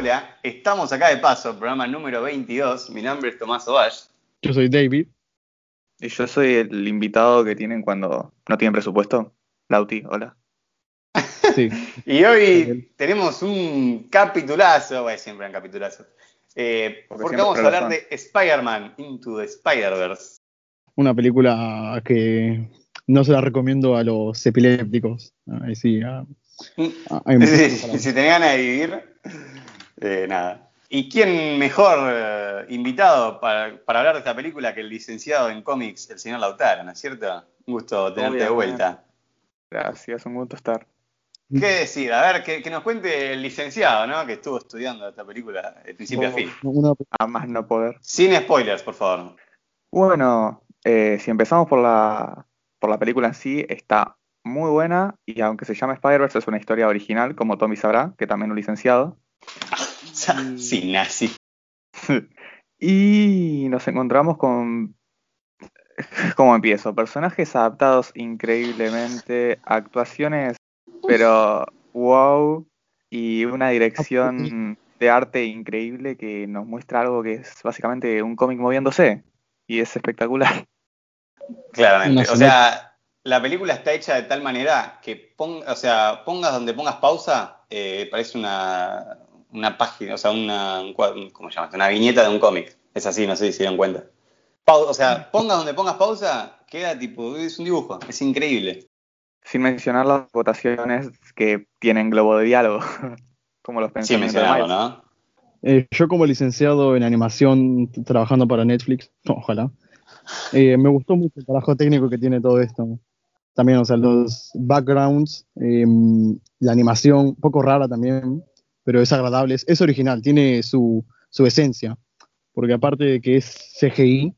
Hola, estamos acá de paso, programa número 22. Mi nombre es Tomás Ovash. Yo soy David. Y yo soy el invitado que tienen cuando no tienen presupuesto. Lauti, hola. Sí. Y hoy tenemos un capitulazo, bueno, siempre un capitulazo, eh, Porque vamos a hablar de Spider-Man Into the Spider-Verse. Una película que no se la recomiendo a los epilépticos. Ahí sí, a- a- hay muchas Sí, palabras. si tenés ganas de vivir, eh, nada. ¿Y quién mejor eh, invitado para, para hablar de esta película que el licenciado en cómics, el señor Lautaro, ¿no es cierto? Un gusto tenerte de vuelta. Gracias, un gusto estar. ¿Qué decir? A ver, que, que nos cuente el licenciado, ¿no? Que estuvo estudiando esta película de principio a fin. A más no poder. Sin spoilers, por favor. Bueno, eh, si empezamos por la, por la película en sí, está muy buena y aunque se llama Spider-Verse es una historia original, como Tommy sabrá, que también es un licenciado. Sí, nazi. Y nos encontramos con... ¿Cómo empiezo? Personajes adaptados increíblemente, actuaciones, pero wow, y una dirección de arte increíble que nos muestra algo que es básicamente un cómic moviéndose, y es espectacular. Claramente. O sea, la película está hecha de tal manera que pon- o sea, pongas donde pongas pausa, eh, parece una, una página, o sea, una, un ¿cómo se llama? Una viñeta de un cómic. Es así, no sé si se dieron cuenta. Pau- o sea, pongas donde pongas pausa, queda tipo, es un dibujo, es increíble. Sin mencionar las votaciones que tienen globo de diálogo, como los Sin pensamientos de mencionarlo. ¿no? eh, yo como licenciado en animación, trabajando para Netflix, ojalá, eh, me gustó mucho el trabajo técnico que tiene todo esto. También, o sea, los backgrounds, eh, la animación, un poco rara también, pero es agradable, es, es original, tiene su, su esencia. Porque aparte de que es CGI,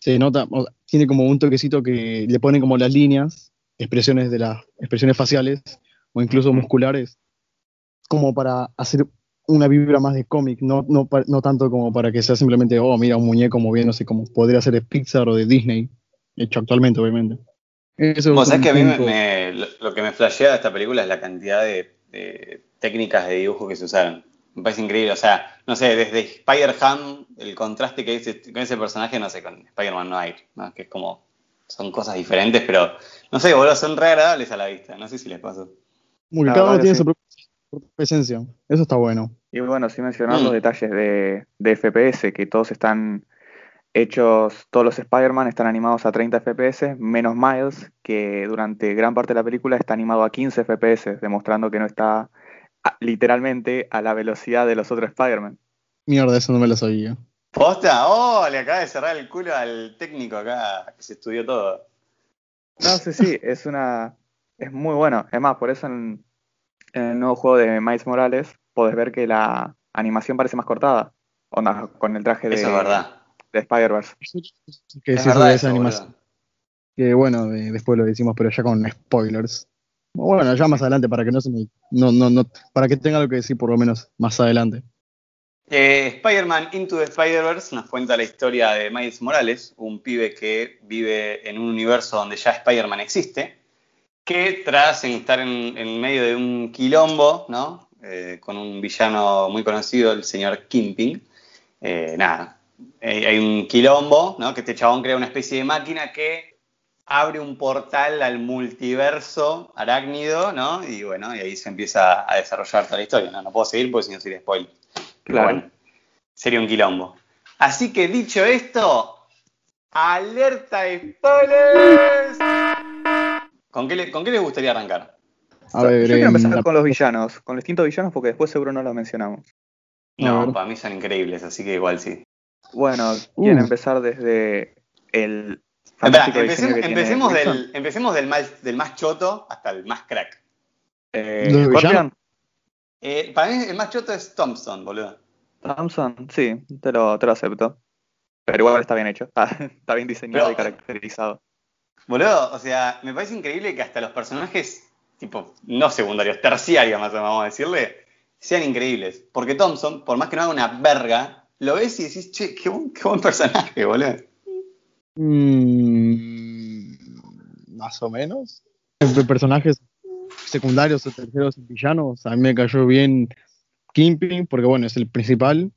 se nota, o sea, tiene como un toquecito que le pone como las líneas, expresiones de las expresiones faciales o incluso musculares, como para hacer una vibra más de cómic, no, no, no tanto como para que sea simplemente, oh, mira, un muñeco moviéndose como podría ser de Pixar o de Disney, hecho actualmente, obviamente. Eso es que a mí me, punto- me- lo, lo que me flashea de esta película es la cantidad de, de técnicas de dibujo que se usaron. Me parece increíble. O sea, no sé, desde Spider-Ham, el contraste que hay con ese personaje, no sé, con Spider-Man no hay. ¿no? Que es como. Son cosas diferentes, pero. No sé, boludo, son re agradables a la vista. No sé si les pasó. La cada uno tiene su propia, su propia esencia. Eso está bueno. Y bueno, sin mencionar Mm. los detalles de, de FPS, que todos están hechos, todos los Spider-Man están animados a 30 FPS, menos Miles, que durante gran parte de la película está animado a 15 FPS, demostrando que no está a- literalmente a la velocidad de los otros Spider-Man. Mierda, eso no me lo sabía. ¿Posta? ¡Oh! Le acaba de cerrar el culo al técnico acá, que se estudió todo. No, sí, sí, es una. Es muy bueno. Es más, por eso en, en el nuevo juego de Miles Morales podés ver que la animación parece más cortada. Onda, con el traje de, Eso es verdad. de Spider-Verse. Que Es verdad eso, esa animación. boludo. Que bueno, de- después lo decimos, pero ya con spoilers. Bueno, ya más adelante, para que no se me. No, no, no, para que tenga algo que decir por lo menos más adelante. Eh, Spider-Man Into the Spider-Verse nos cuenta la historia de Miles Morales, un pibe que vive en un universo donde ya Spider-Man existe, que tras estar en, en medio de un quilombo, ¿no? Eh, con un villano muy conocido, el señor Kingpin, eh, nada, hay, hay un quilombo, ¿no? Que este chabón crea una especie de máquina que abre un portal al multiverso arácnido, ¿no? Y bueno, y ahí se empieza a desarrollar toda la historia, ¿no? No puedo seguir porque si no sería spoiler. Pero Claro. bueno, sería un quilombo. Así que dicho esto, alerta de spoilers. ¿Con qué, le- ¿Con qué les gustaría arrancar? A ver, Yo quiero em, empezar la- con los villanos, con los distintos villanos, porque después seguro no los mencionamos. No, para mí son increíbles, así que igual sí. Bueno, quieren Uh. empezar desde el Diseño empecemos, del, empecemos del, más, del más choto hasta el más crack. Eh, ¿Los Scorpion? Eh, para mí el más choto es Thompson, boludo. Thompson, sí, te lo, te lo acepto. Pero igual está bien hecho, está, está bien diseñado Pero- y caracterizado. Boludo, o sea, me parece increíble que hasta los personajes, tipo, no secundarios, terciarios más o menos, vamos a decirle, sean increíbles. Porque Thompson, por más que no haga una verga, lo ves y decís, che, qué buen, qué buen personaje, boludo. Mm, más o menos. Personajes secundarios o terceros villanos, a mí me cayó bien Kingpin, porque bueno, es el principal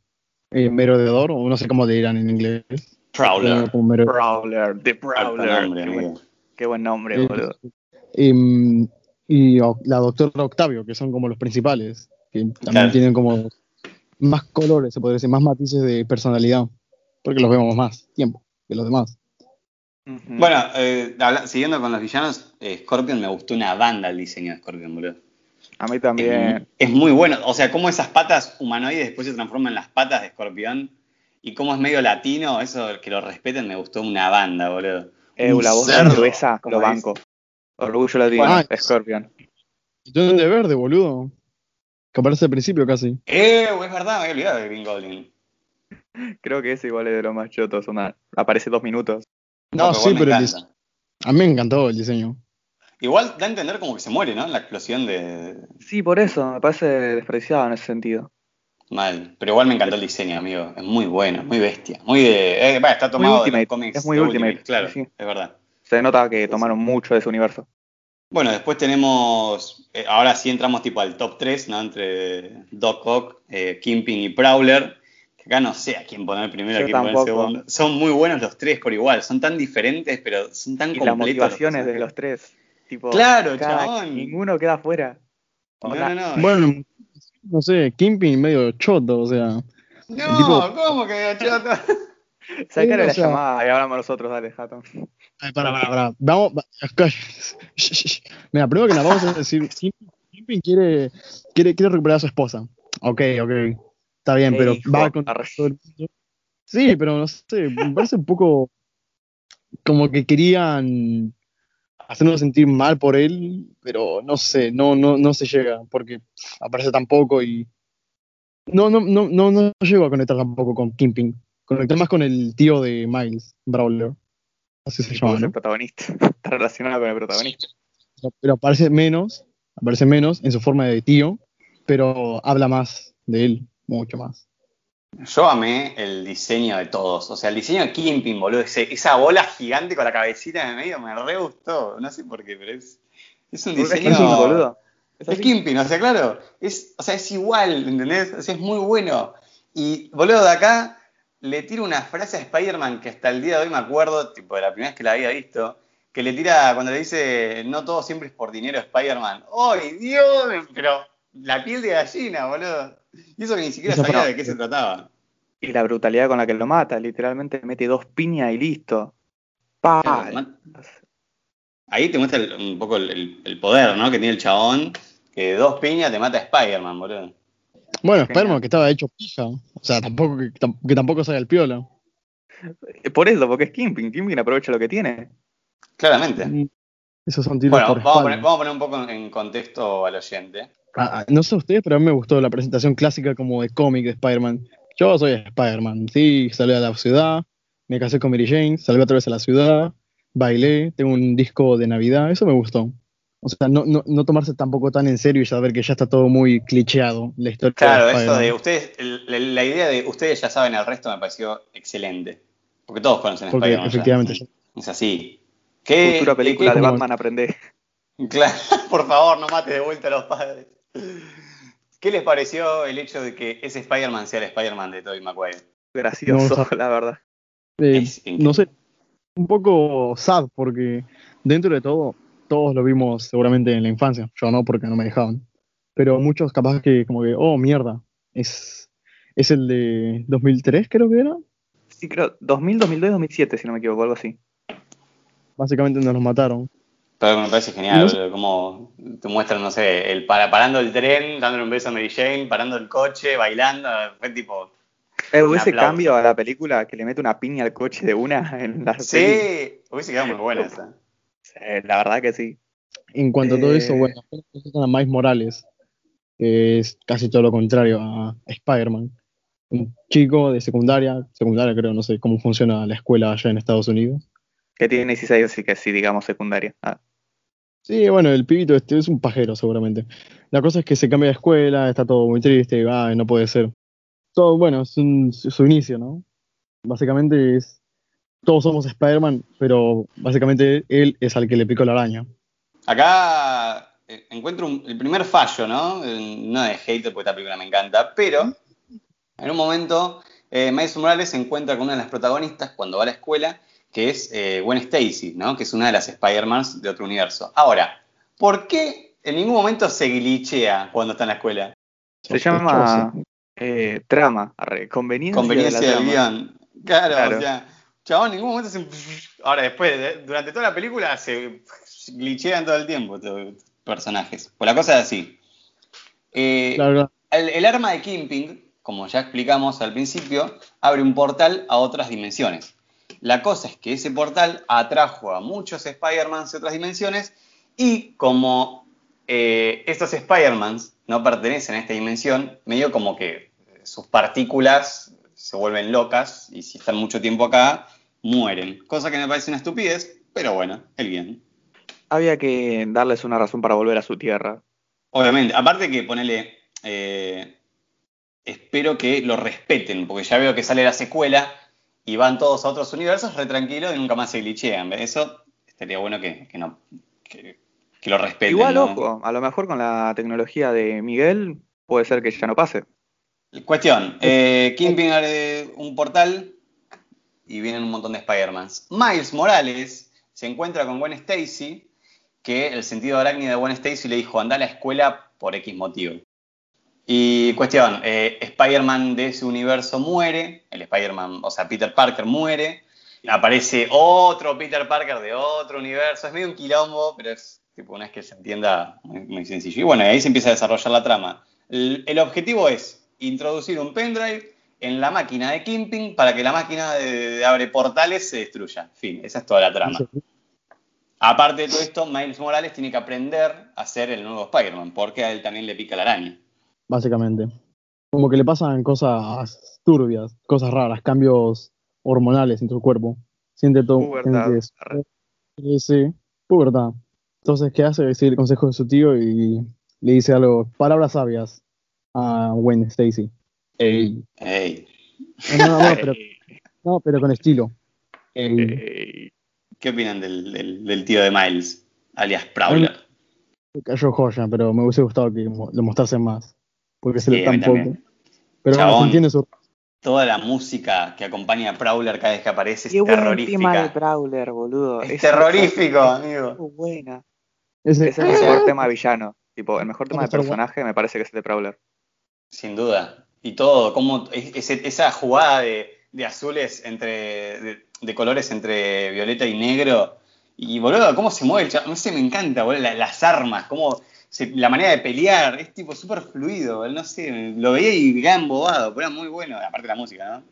eh, merodeador, o no sé cómo le dirán en inglés. Prowler. Como mero- Brawler, The nombre, qué, buen, qué buen nombre, Eh, boludo. y la doctora Octavio, que son como los principales, que también Claro. tienen como más colores, se podría decir, más matices de personalidad, porque los vemos más tiempo que los demás. Bueno, eh, habla- siguiendo con los villanos, eh, Scorpion me gustó una banda el diseño de Scorpion, boludo. a mí Es, también. es muy bueno. O sea, cómo esas patas humanoides después se transforman en las patas de escorpión. Y cómo es medio latino, eso que lo respeten me gustó una banda, boludo. Eh, la voz de como lo banco. Orgullo latino, Bueno. Scorpion. Tienen de verde, boludo. Que aparece al principio casi. Eh, es verdad, me había olvidado de Green Goblin. Creo que ese igual es de los más chotos. onda, aparece dos minutos. No, sí, pero el. A mí me encantó el diseño. Igual da a entender como que se muere, ¿no? La explosión de. Sí, por eso, me parece despreciado en ese sentido. Mal. Pero igual me encantó el diseño, amigo. Es muy bueno, muy bestia. Muy de. Eh, va, está tomado de Ultimate, los cómics. es muy de Ultimate, Claro, sí, es verdad. Se nota que tomaron mucho de ese universo. Bueno, después tenemos, eh, ahora sí entramos tipo al top 3, ¿no? Entre Doc Ock, eh, Kingpin y Prowler. Acá no sé a quién poner primero, Yo a quién poner tampoco. segundo. Son muy buenos los tres por igual, son tan diferentes, pero son tan Y las completos. motivaciones de los tres. Tipo, Claro, cada- chabón. Ninguno queda fuera. No, Onda, no, no. Bueno, no sé, Kingpin medio choto, o sea. No, tipo- ¿cómo que chato? Sacale o la sea- llamada y hablamos nosotros, dale, Jato. Ay, para, para, para. Vamos. Mira, primero que nada, vamos a decir, Kingpin quiere, quiere, quiere recuperar a su esposa. Ok, ok. Está bien, pero hijo, va con todo el mundo. Sí, pero no sé, me parece un poco como que querían hacernos sentir mal por él, pero no sé, no, no, no se llega, porque aparece tan poco y no, no, no, no, no llego a conectar tampoco con Kingpin. Conecté más con el tío de Miles, Brawler. Así se llama, ¿no? el protagonista. Está relacionado con el protagonista. Pero aparece menos, aparece menos en su forma de tío, pero habla más de él, mucho más. Yo amé el diseño de todos. O sea, el diseño de Kingpin, boludo. ese- esa bola gigante con la cabecita en el medio me re gustó. No sé por qué, pero es, es un Es diseño. Kingpin, boludo. Es Es así. Kingpin, o sea, claro, es, o sea, es igual, ¿entendés? O sea, es muy bueno. Y, boludo, de acá le tiro una frase a Spider-Man que hasta el día de hoy me acuerdo, tipo, de la primera vez que la había visto, que le tira cuando le dice, no todo siempre es por dinero, Spider-Man. ¡Ay, Dios! Pero la piel de gallina, boludo. Y eso que ni siquiera sabía de qué se trataba. Y la brutalidad con la que lo mata, literalmente mete dos piñas y listo. Pa. Claro, man- Ahí te muestra el- un poco el, el- el poder, ¿no? Que tiene el chabón, que de dos piñas te mata a Spider-Man, boludo. Bueno. Spider-Man que estaba hecho pija, o sea, tampoco que, tam- que tampoco salga el piola. Eh, Por eso, porque es Kingpin. Kingpin aprovecha lo que tiene. Claramente. Esos son tiros Bueno, por vamos a, espalda. poner, vamos a poner un poco en contexto al oyente. Ah, ah, no sé ustedes, pero a mí me gustó la presentación clásica como de cómic de Spider-Man. Yo soy Spider-Man, sí, salí a la ciudad, me casé con Mary Jane, salí otra vez a la ciudad, bailé, tengo un disco de Navidad, eso me gustó. O sea, no, no, no tomarse tampoco tan en serio y saber que ya está todo muy clicheado, la historia Claro, de eso de ustedes, la, la idea de ustedes ya saben el resto me pareció excelente. Porque todos conocen a Porque Spider-Man. ya. efectivamente, Es así. ¿Qué, Futura película qué- de Batman aprende. Claro, por favor, no mates de vuelta a los padres. ¿Qué les pareció el hecho de que ese Spider-Man sea el Spider-Man de Tobey Maguire? Gracioso, No, la verdad. Eh, no sé, un poco sad porque dentro de todo, todos lo vimos seguramente en la infancia. Yo no, porque no me dejaban. Pero muchos capaz que como que, oh, mierda, es, es el de 2003 creo que era. Sí, creo 2000, 2002, 2007, si no me equivoco, algo así. Básicamente nos los mataron. Pero me parece genial, No sé- boludo, como te muestran, no sé, el para, parando el tren, dándole un beso a Mary Jane, parando el coche, bailando, fue tipo... Eh, Un ese aplauso. cambio a la película que le mete una piña al coche de una en la. Sí, hubiese quedado muy buena esa. Sí, la verdad que sí. En cuanto a todo eso, Eh. bueno, a Miles Morales, que es casi todo lo contrario a Spider-Man. Un chico de secundaria, secundaria creo, no sé cómo funciona la escuela allá en Estados Unidos. Que tiene 16, así que sí, digamos secundaria. Ah, Sí, bueno, el pibito este es un pajero seguramente. La cosa es que se cambia de escuela, está todo muy triste, ay, no puede ser. Todo, bueno, es un- su, inicio, ¿no? Básicamente es, todos somos Spider-Man, pero básicamente él es al que le picó la araña. Acá eh, encuentro un- el primer fallo, ¿no? No de hater, porque esta película me encanta, pero en un momento eh, Miles Morales se encuentra con una de las protagonistas cuando va a la escuela, que es eh, Gwen Stacy, ¿no? Que es una de las Spider-Mans de otro universo. Ahora, ¿por qué en ningún momento se glitchea cuando está en la escuela? Se llama eh, trama, arre, conveniencia, Conveniencia de la del guion. Claro, Claro. o sea, chabón, en ningún momento se... Ahora, después, de- durante toda la película se glitchean todo el tiempo personajes. Pues la cosa es así. Eh, Claro, el, el arma de Kingpin, como ya explicamos al principio, abre un portal a otras dimensiones. La cosa es que ese portal atrajo a muchos Spider-Mans de otras dimensiones y como eh, estos Spider-Mans no pertenecen a esta dimensión, medio como que sus partículas se vuelven locas y si están mucho tiempo acá, mueren. Cosa que me parece una estupidez, pero bueno, el bien. Había que darles una razón para volver a su tierra. Obviamente, aparte que ponele, eh, espero que lo respeten, porque ya veo que sale la secuela y van todos a otros universos re tranquilos y nunca más se glitchean. Eso estaría bueno que, que no, que, que lo respeten. Igual, ¿no? ojo, a lo mejor con la tecnología de Miguel puede ser que ya no pase. Cuestión, eh, Kingpin abre un portal y vienen un montón de Spider-Mans. Miles Morales se encuentra con Gwen Stacy, que el sentido arácnido de Gwen Stacy le dijo, anda a la escuela por X motivo. Y cuestión, eh, Spider-Man de ese universo muere, el Spider-Man, o sea, Peter Parker muere, aparece otro Peter Parker de otro universo, es medio un quilombo, pero es tipo una vez que se entienda muy, muy sencillo. Y bueno, ahí se empieza a desarrollar la trama. El, el objetivo es introducir un pendrive en la máquina de Kingpin para que la máquina de, de abre portales se destruya. Fin, esa es toda la trama. Aparte de todo esto, Miles Morales tiene que aprender a ser el nuevo Spider-Man, porque a él también le pica la araña. Básicamente. Como que le pasan cosas turbias, cosas raras, cambios hormonales en su cuerpo. Siente todo. Pubertad. siente- Sí, sí, pubertad. Entonces, ¿qué hace? Sigue el consejo de su tío y le dice algo, palabras sabias a Gwen Stacy. Ey. Ey, No, no, no, pero, no, pero con estilo. Ey. ¿Qué opinan del, del- del tío de Miles, alias Prowler? Me cayó joya, pero me hubiese gustado que lo mostrasen más. Porque se Sí, le a mí tan poco. también. Pero bueno, Chabón. se entiende su. Toda la música que acompaña a Prowler cada vez que aparece es Qué buen tema de terrorífica. Brawler, boludo. Es terrorífico, amigo. Muy buena. Ese, Es el mejor tema villano. Tipo, el mejor tema de bueno. personaje me parece que es el de Prowler. Sin duda. Y todo, como ese- esa jugada de, de azules entre. De, de colores entre violeta y negro. Y boludo, cómo se mueve el. No sé, me encanta, boludo. la- las armas, cómo se- la manera de pelear. Es tipo súper fluido, No sé, lo veía y quedaba embobado, pero era muy bueno. Aparte de la música, ¿no?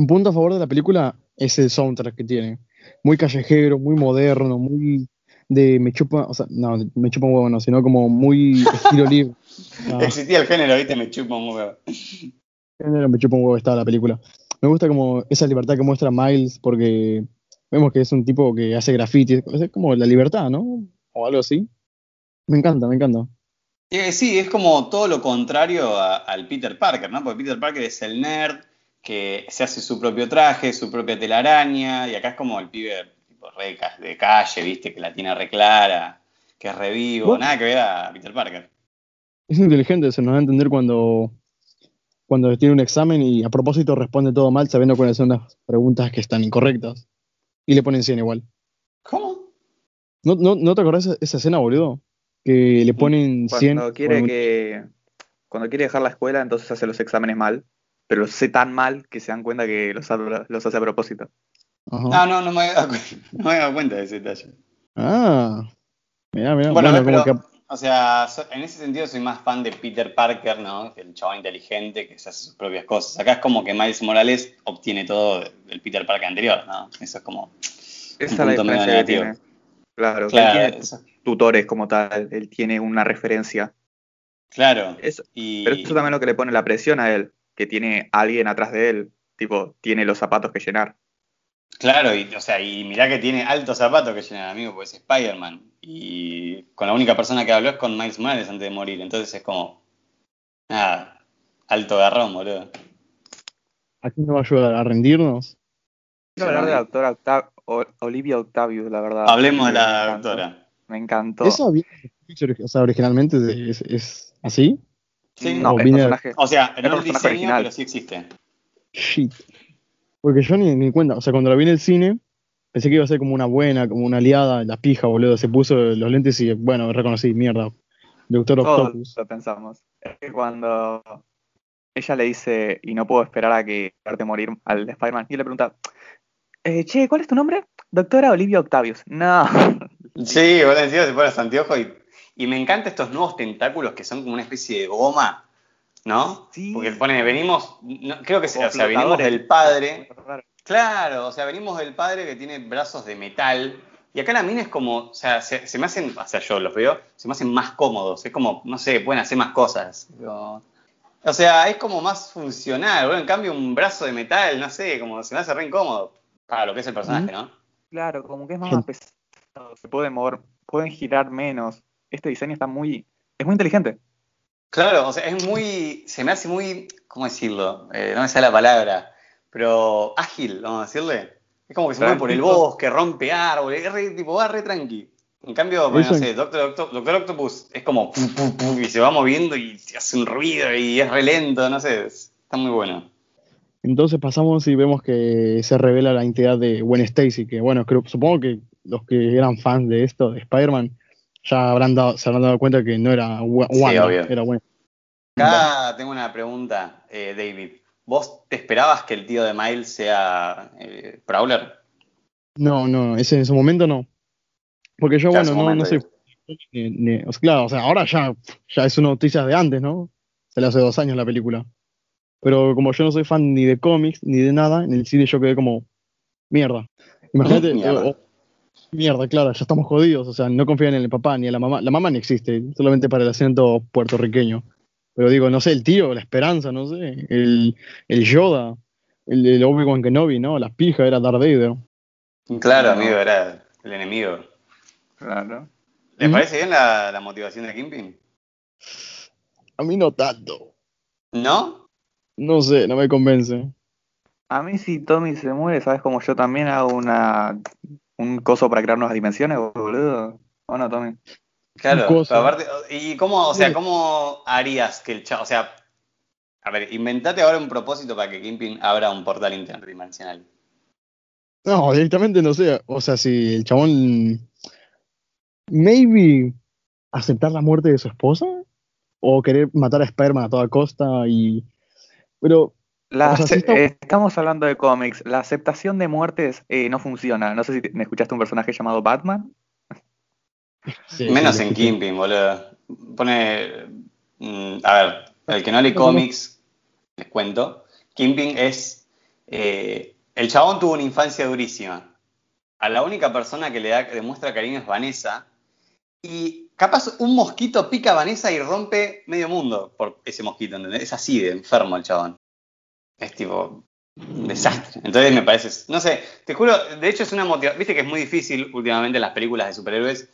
Un punto a favor de la película es el soundtrack que tiene. Muy callejero, muy moderno, muy de me chupa, o sea, no, me chupa un huevo, no, sino como muy estilo libre. Existía el género, viste, me chupa un huevo. género, me chupa un huevo estaba la película. Me gusta como esa libertad que muestra Miles porque vemos que es un tipo que hace graffiti, es como la libertad, ¿no? O algo así. Me encanta, me encanta. Eh, sí, es como todo lo contrario a- al Peter Parker, ¿no? Porque Peter Parker es el nerd que se hace su propio traje, su propia telaraña, y acá es como el pibe tipo, re de calle, ¿viste? Que la tiene re clara, que es re vivo, Bueno. nada que ver a Peter Parker. Es inteligente, se nos da a entender cuando, cuando tiene un examen y a propósito responde todo mal sabiendo cuáles son las preguntas que están incorrectas. Y le ponen 100 igual. ¿Cómo? ¿No, no, ¿no te acordás esa, esa escena, boludo? Que le ponen 100. Cuando quiere que. Cuando quiere dejar la escuela, entonces hace los exámenes mal. Pero los hace tan mal que se dan cuenta que los, ha- los hace a propósito. Ajá. Ah, no, no me había dado, no me había dado cuenta de ese detalle. Ah, mirá, mirá. Bueno, Bueno, pero, como que o sea, en ese sentido soy más fan de Peter Parker, ¿no? El chabón inteligente que se hace sus propias cosas. Acá es como que Miles Morales obtiene todo del Peter Parker anterior, ¿no? Eso es como... Esa es la diferencia que tiene. Claro, Claro, él tiene eso- tutores como tal, él tiene una referencia. claro. Eso- Y, pero eso también lo que le pone la presión a él, que tiene alguien atrás de él, tipo, tiene los zapatos que llenar. Claro, y, o sea, y mirá que tiene altos zapatos que llenan, amigo, pues es Spider-Man. Y con la única persona que habló es con Miles Morales antes de morir. Entonces es como... Nada, alto garrón, boludo. aquí nos va a ayudar a rendirnos. Quiero hablar de la doctora Olivia Octavius, la verdad. Hablemos de Me la encantó. doctora. Me encantó. Eso o sea, originalmente es, es así. Sí, No, o el personaje. O sea, el no el personaje diseño, original. pero sí existe. Shit. Porque yo ni, ni cuenta, o sea, cuando la vi en el cine, pensé que iba a ser como una buena, como una aliada, la pija, boludo. Se puso los lentes y, bueno, reconocí, mierda. Doctor Todos Octopus. lo pensamos. Es que cuando ella le dice, y no puedo esperar a que verte morir al Spider-Man, y le pregunta, eh, che, ¿cuál es tu nombre? Doctora Olivia Octavius. No. Sí, boludo, encima se pone los anteojos y, y me encantan estos nuevos tentáculos que son como una especie de goma, ¿no? Sí. Porque pone, venimos, no, creo que se- Como o sea, venimos del padre, claro, o sea, venimos del padre que tiene brazos de metal, y acá la mina es como, o sea, se, se me hacen, o sea, yo los veo, se me hacen más cómodos, es como, no sé, pueden hacer más cosas. O sea, es como más funcional, boludo, en cambio un brazo de metal, no sé, como se me hace re incómodo para lo que es el personaje, ¿no? Claro, como que es más pesado, se pueden mover, pueden girar menos. Este diseño está muy, es muy inteligente. Claro, o sea, es muy, se me hace muy, ¿cómo decirlo? Eh, no me sale la palabra, pero ágil, vamos a decirle. Es como que se mueve por el bosque, rompe árboles, es re, tipo, va re tranqui. En cambio, bueno, no sé, Doctor, Octo- Doctor Octopus es como y se va moviendo y hace un ruido y es re lento, no sé, es- está muy bueno. Entonces pasamos y vemos que se revela la identidad de Gwen Stacy, que bueno, creo, supongo que los que eran fans de esto, de Spider-Man, ya habrán dado, se habrán dado cuenta que no era Wa- Sí, Wanda, obvio. era Gwen. Acá tengo una pregunta, eh, David. ¿Vos te esperabas que el tío de Miles sea eh, Prowler? No, no, ese en su momento no. Porque yo, Ya, bueno, no, no soy. ni- claro, o sea, ahora ya, ya es una noticia de antes, ¿no? Se le hace dos años la película. Pero como yo no soy fan ni de cómics ni de nada, en el cine yo quedé como, mierda. Imagínate, Mierda. o- o- mierda, claro, ya estamos jodidos, o sea, no confían en el papá ni en la mamá. La mamá ni existe, solamente para el acento puertorriqueño. Pero digo, no sé, el tío, la esperanza, no sé, el, el Yoda, el, el Obi-Wan Kenobi, ¿no? La pija era Darth Vader. Claro, No. amigo, era el enemigo. Claro. ¿Les Ujú. parece bien la, la motivación de Kingpin? A mí no tanto. ¿No? No sé, no me convence. A mí si Tommy se muere, ¿sabes? Como yo también hago una un coso para crear nuevas dimensiones, boludo. ¿O no, Tommy? Claro, pero aparte, ¿y cómo, o sea, cómo harías que el chavo, o sea, a ver, inventate ahora un propósito para que Kingpin abra un portal interdimensional. No, directamente no sé. O sea, si el chabón. Maybe aceptar la muerte de su esposa. O querer matar a Spider-Man a toda costa y. Pero. La O sea, sí ace- está- eh, Estamos hablando de cómics. La aceptación de muertes eh, no funciona. No sé si te- me escuchaste un personaje llamado Batman. sí, Menos sí, en sí. Kingpin, boludo. Pone, mm, a ver, el que no lee cómics, les cuento, Kingpin es, eh, el chabón tuvo una infancia durísima. A la única persona que le da, demuestra cariño es Vanessa. Y capaz un mosquito pica a Vanessa y rompe medio mundo por ese mosquito, ¿entendés? Es así de enfermo el chabón. Es tipo un desastre. Entonces me parece, no sé, te juro, de hecho es una motivación, viste que es muy difícil últimamente en las películas de superhéroes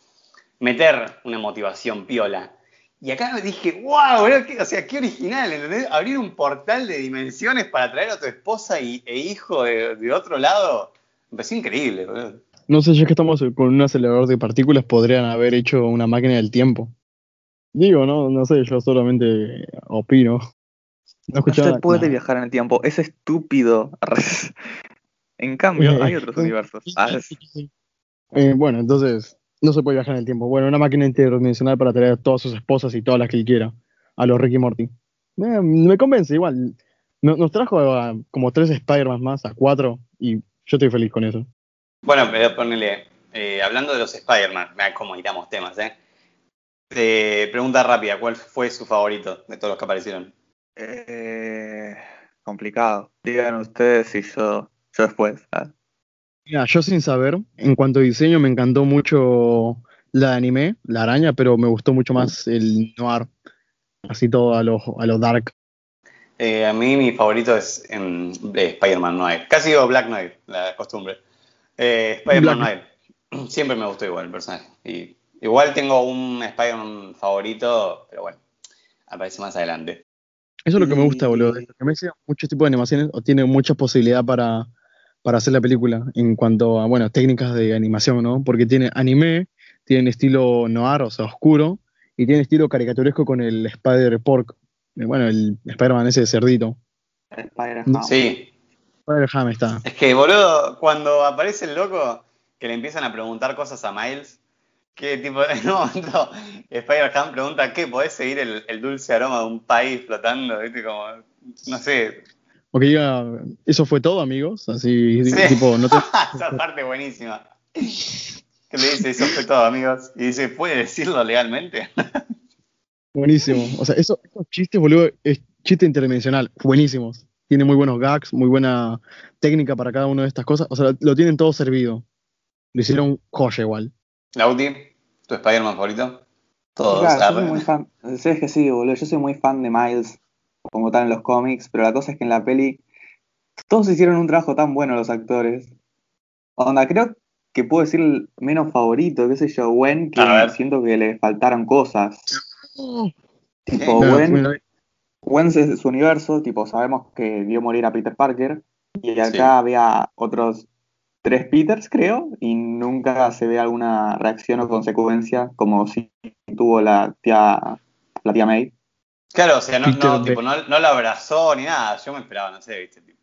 meter una motivación piola. Y acá dije, wow, qué- o sea, qué original, ¿entendés? Abrir un portal de dimensiones para traer a tu esposa y, e hijo de, otro lado, me pareció increíble, boludo. No sé, ya que estamos con un acelerador de partículas, podrían haber hecho una máquina del tiempo. Digo, no, no sé, yo solamente opino. No escuchaba se puede nada. viajar en el tiempo. Es estúpido. En cambio, hay otros universos. Ah, es- Eh, bueno, entonces, no se puede viajar en el tiempo. Bueno, una máquina interdimensional para traer a todas sus esposas y todas las que él quiera. A los Ricky Morty. Me, me convence, igual. No- Nos trajo a como tres Spider-Man más, a cuatro, y yo estoy feliz con eso. Bueno, pero ponele, eh, hablando de los Spider-Man, mira cómo iramos temas, ¿eh? Eh, pregunta rápida, ¿cuál fue su favorito de todos los que aparecieron? eh, complicado. Digan ustedes y yo, yo después. ¿ah? Mira, yo sin saber, en cuanto a diseño, me encantó mucho la de anime, la araña, pero me gustó mucho más el noir. Así todo a lo, a lo dark. Eh, a mí mi favorito es em, eh, Spider-Man Noir. Casi digo Black Noir, la costumbre. Eh, Spider-Man. Noir. Siempre me gustó igual el personaje. Y, igual tengo un Spider-Man favorito, pero bueno, aparece más adelante. Eso es lo que me gusta, boludo. Que me hacía muchos tipos de animaciones o tiene mucha posibilidad para, para hacer la película en cuanto a, bueno, técnicas de animación, ¿no? Porque tiene anime, tiene estilo noir, o sea, oscuro, y tiene estilo caricaturesco con el Spider-Pork. Eh, Bueno, el Spider-Man ese de cerdito. Spider-Man. Sí. Spider-Ham está. Es que, boludo, cuando aparece el loco, que le empiezan a preguntar cosas a Miles, que tipo, en un momento Spider-Man pregunta, ¿qué? ¿Podés seguir el, el dulce aroma de un país flotando? ¿Viste? Como, no sé. O que diga, eso fue todo, amigos. Así, Sí. tipo, no te. Esa parte buenísima. Que le dice, eso fue todo, amigos. Y dice, ¿puede decirlo legalmente? Buenísimo. O sea, eso- esos chistes, boludo, es chiste interdimensional. Buenísimos. Tiene muy buenos gags, muy buena técnica para cada una de estas cosas. O sea, lo tienen todo servido. Lo hicieron joya igual. Lauti, ¿tu Spider-Man favorito? Todos, Claro, yo soy muy fan. Sí, es que sí, boludo. Yo soy muy fan de Miles, como tal en los cómics, pero la cosa es que en la peli todos hicieron un trabajo tan bueno los actores. Onda, creo que puedo decir el menos favorito, qué sé yo, Gwen, que siento que le faltaron cosas. Tipo, Gwen, Gwen es su universo, tipo, sabemos que vio morir a Peter Parker, y acá Sí. había otros tres Peters, creo, y nunca se ve alguna reacción o consecuencia como si tuvo la tía, la tía May. Claro, o sea, no, no, tipo, no, no lo abrazó ni nada. Yo me esperaba, no sé, ¿viste? Tipo,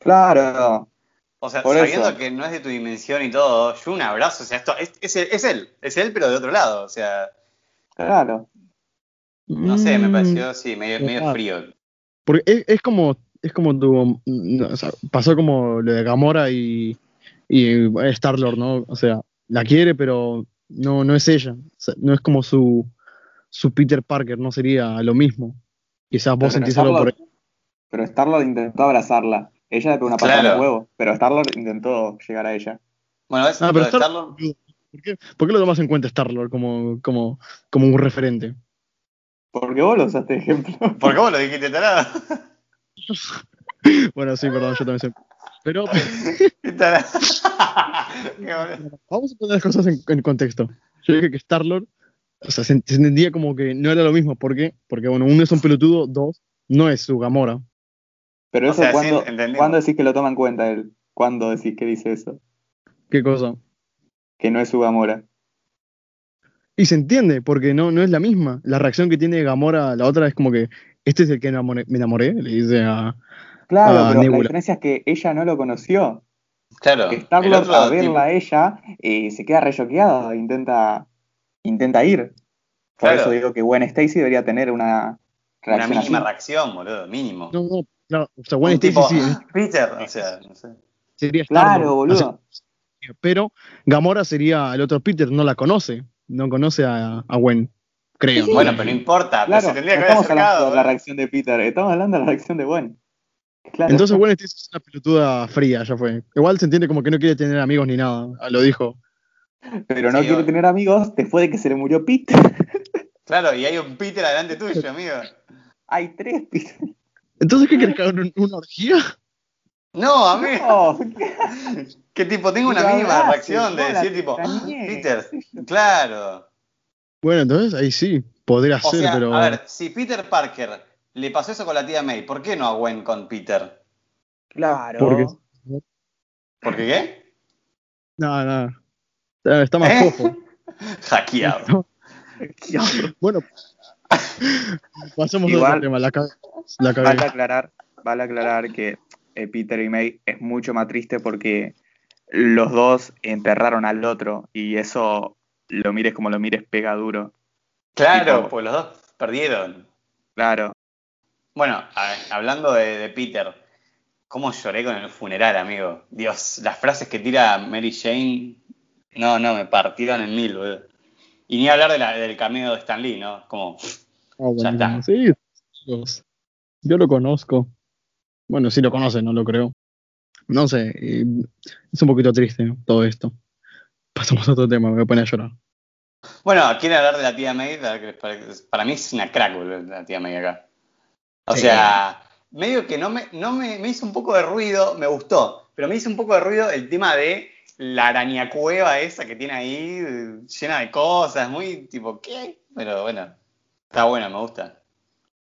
Claro, O sea, Por sabiendo eso. que no es de tu dimensión y todo, yo un abrazo, o sea, esto es, es, es él, es él, pero de otro lado, o sea, claro. No sé, me Mm, pareció, sí, medio, medio frío. Porque es, es como, es como tu, no, o sea, pasó como lo de Gamora y, y Star-Lord, ¿no? O sea, la quiere, pero no, no es ella. O sea, no es como su, su Peter Parker, no sería lo mismo. Quizás vos Pero sentís algo por Star-Lord- Pero Star-Lord intentó abrazarla. Ella le pegó una patada Claro. el huevo, pero Star-Lord intentó llegar a ella. Bueno. Ah, Lo pero de Star- Star-Lord- ¿Por qué, por qué lo tomas en cuenta Star-Lord como, como, como un referente? Porque vos lo usaste de ejemplo. ¿Por qué vos lo dijiste tarado? Bueno, sí, perdón, yo también sé. Pero boludo. vamos a poner las cosas en, en contexto. Yo dije que Star-Lord, o sea, se, se entendía como que no era lo mismo. ¿Por qué? Porque, bueno, uno es un pelotudo, dos, no es su Gamora. Pero O eso, sea, sí, ¿cuándo, entendimos. ¿cuándo decís que lo toma en cuenta él? ¿Cuándo decís que dice eso? ¿Qué cosa? Que no es su Gamora. Y se entiende, porque no, no es la misma. La reacción que tiene Gamora, la otra es como que, este es el que enamoré- me enamoré, le dice a... Claro, pero la diferencia es que ella no lo conoció. Claro. Star-Lord a verla tipo- a ella eh, se queda re choqueado, e intenta, intenta ir. Por Claro. eso digo que Gwen Stacy debería tener una mínima así. reacción, boludo, mínimo. No, no, claro, o sea, Gwen Stacy tipo, sí, "Ah, Peter, o sea, no sé. sería Claro, boludo. Pero Gamora sería el otro Peter, no la conoce, no conoce a, a Gwen, creo. Bueno, pero no importa, pero Claro, se no tendría que haber estamos hablando acercado. de la boludo. reacción de Peter, estamos hablando de la reacción de Gwen. Claro. Entonces Gwen es una pelotuda fría, ya fue. Igual se entiende como que no quiere tener amigos ni nada, ah, lo dijo. pero no Sí, quiere tener amigos después de que se le murió Peter. Claro, y hay un Peter adelante tuyo, amigo. Hay tres Peter. Entonces, ¿qué querés que haga un- una orgía? No, amigo. No, Que tipo, tengo una lo mínima reacción de decir tipo, "Ah, Peter, claro. Bueno, entonces ahí sí, podría O ser, sea, pero... a ver, si Peter Parker le pasó eso con la tía May, ¿por qué no a Gwen con Peter? Claro. Porque- ¿Por qué qué? No, no. Está- Está más ¿Eh? fofo. Hackeado. Bueno, pasemos a otro tema. La, la Vale aclarar, vale aclarar que eh, Peter y May es mucho más triste porque los dos enterraron al otro y eso lo mires como lo mires pega duro. Claro, pues los dos perdieron. Claro. Bueno, a- hablando de, de Peter, ¿cómo lloré con el funeral, amigo? Dios, las frases que tira Mary Jane, no, no, me partieron en mil, boludo. Y ni hablar de la- del cameo de Stan Lee, ¿no? Como, Ah, Ya está. Sí, Dios. yo lo conozco. Bueno, sí lo conocen, no lo creo. No sé, es un poquito triste ¿no? todo esto. Pasamos a otro tema, me voy a llorar. Bueno, ¿quieren hablar de la tía May? Para, mí es una crack, la tía May acá. O Sí. sea, medio que no, me, no me, me hizo un poco de ruido, me gustó, pero me hizo un poco de ruido el tema de la araña cueva esa que tiene ahí, eh, llena de cosas, muy tipo, ¿qué? Pero bueno, está bueno, me gusta.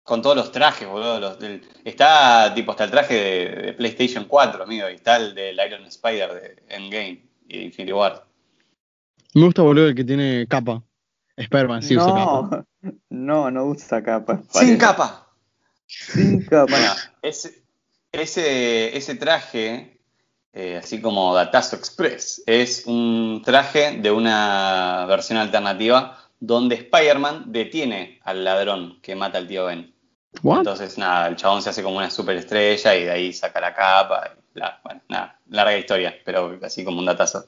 Con todos los trajes, boludo. los del- está tipo hasta el traje de, de PlayStation 4, amigo, y está el del Iron Spider de Endgame y de Infinity War. Me gusta, boludo, el que tiene capa. Spider-Man sí usa capa. no, no, no usa capa. Sin parece. capa. Sin capa. Bueno, ese, ese, ese traje, eh, así como Datazo Express, es un traje de una versión alternativa donde Spider-Man detiene al ladrón que mata al tío Ben. ¿What? Entonces, nada, el chabón se hace como una superestrella y de ahí saca la capa. y bla, bueno, nada, larga historia, pero así como un datazo.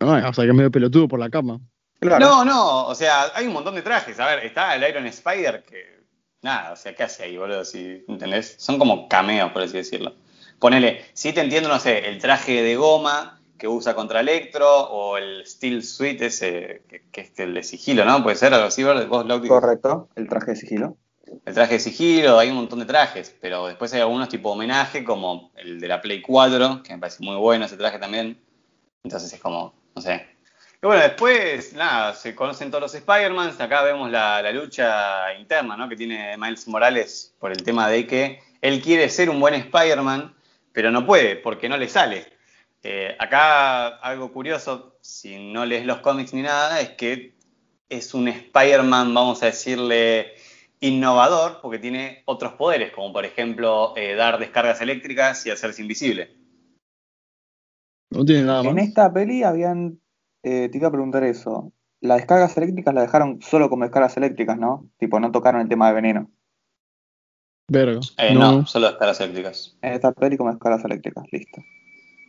Ay, o sea que es medio pelotudo por la capa. Claro. No, no, o sea, hay un montón de trajes. A ver, está el Iron Spider que. Nada, o sea, ¿qué hace ahí, boludo? Si, ¿Entendés? Son como cameos, por así decirlo. Ponele, si te entiendo, no sé, el traje de goma que usa contra Electro o el Steel Suit ese, que, que es el de sigilo, ¿no? Puede ser algo así, ¿verdad? Vos? Correcto, el traje de sigilo. El traje de sigilo, hay un montón de trajes, pero después hay algunos tipo homenaje, como el de la Play 4, que me parece muy bueno ese traje también. Entonces es como, no sé. Y bueno, después, nada, se conocen todos los Spider-Mans. Acá vemos la, la lucha interna, ¿no? Que tiene Miles Morales por el tema de que él quiere ser un buen Spider-Man, pero no puede, porque no le sale. Eh, acá algo curioso, si no lees los cómics ni nada, es que es un Spider-Man, vamos a decirle, innovador, porque tiene otros poderes, como por ejemplo eh, dar descargas eléctricas y hacerse invisible. No tiene nada En más. esta peli habían. eh, te iba a preguntar eso. Las descargas eléctricas las dejaron solo como descargas eléctricas, ¿no? Tipo, no tocaron el tema de veneno. Verga. Eh, no. no. solo descargas eléctricas. En esta peli como descargas eléctricas, listo.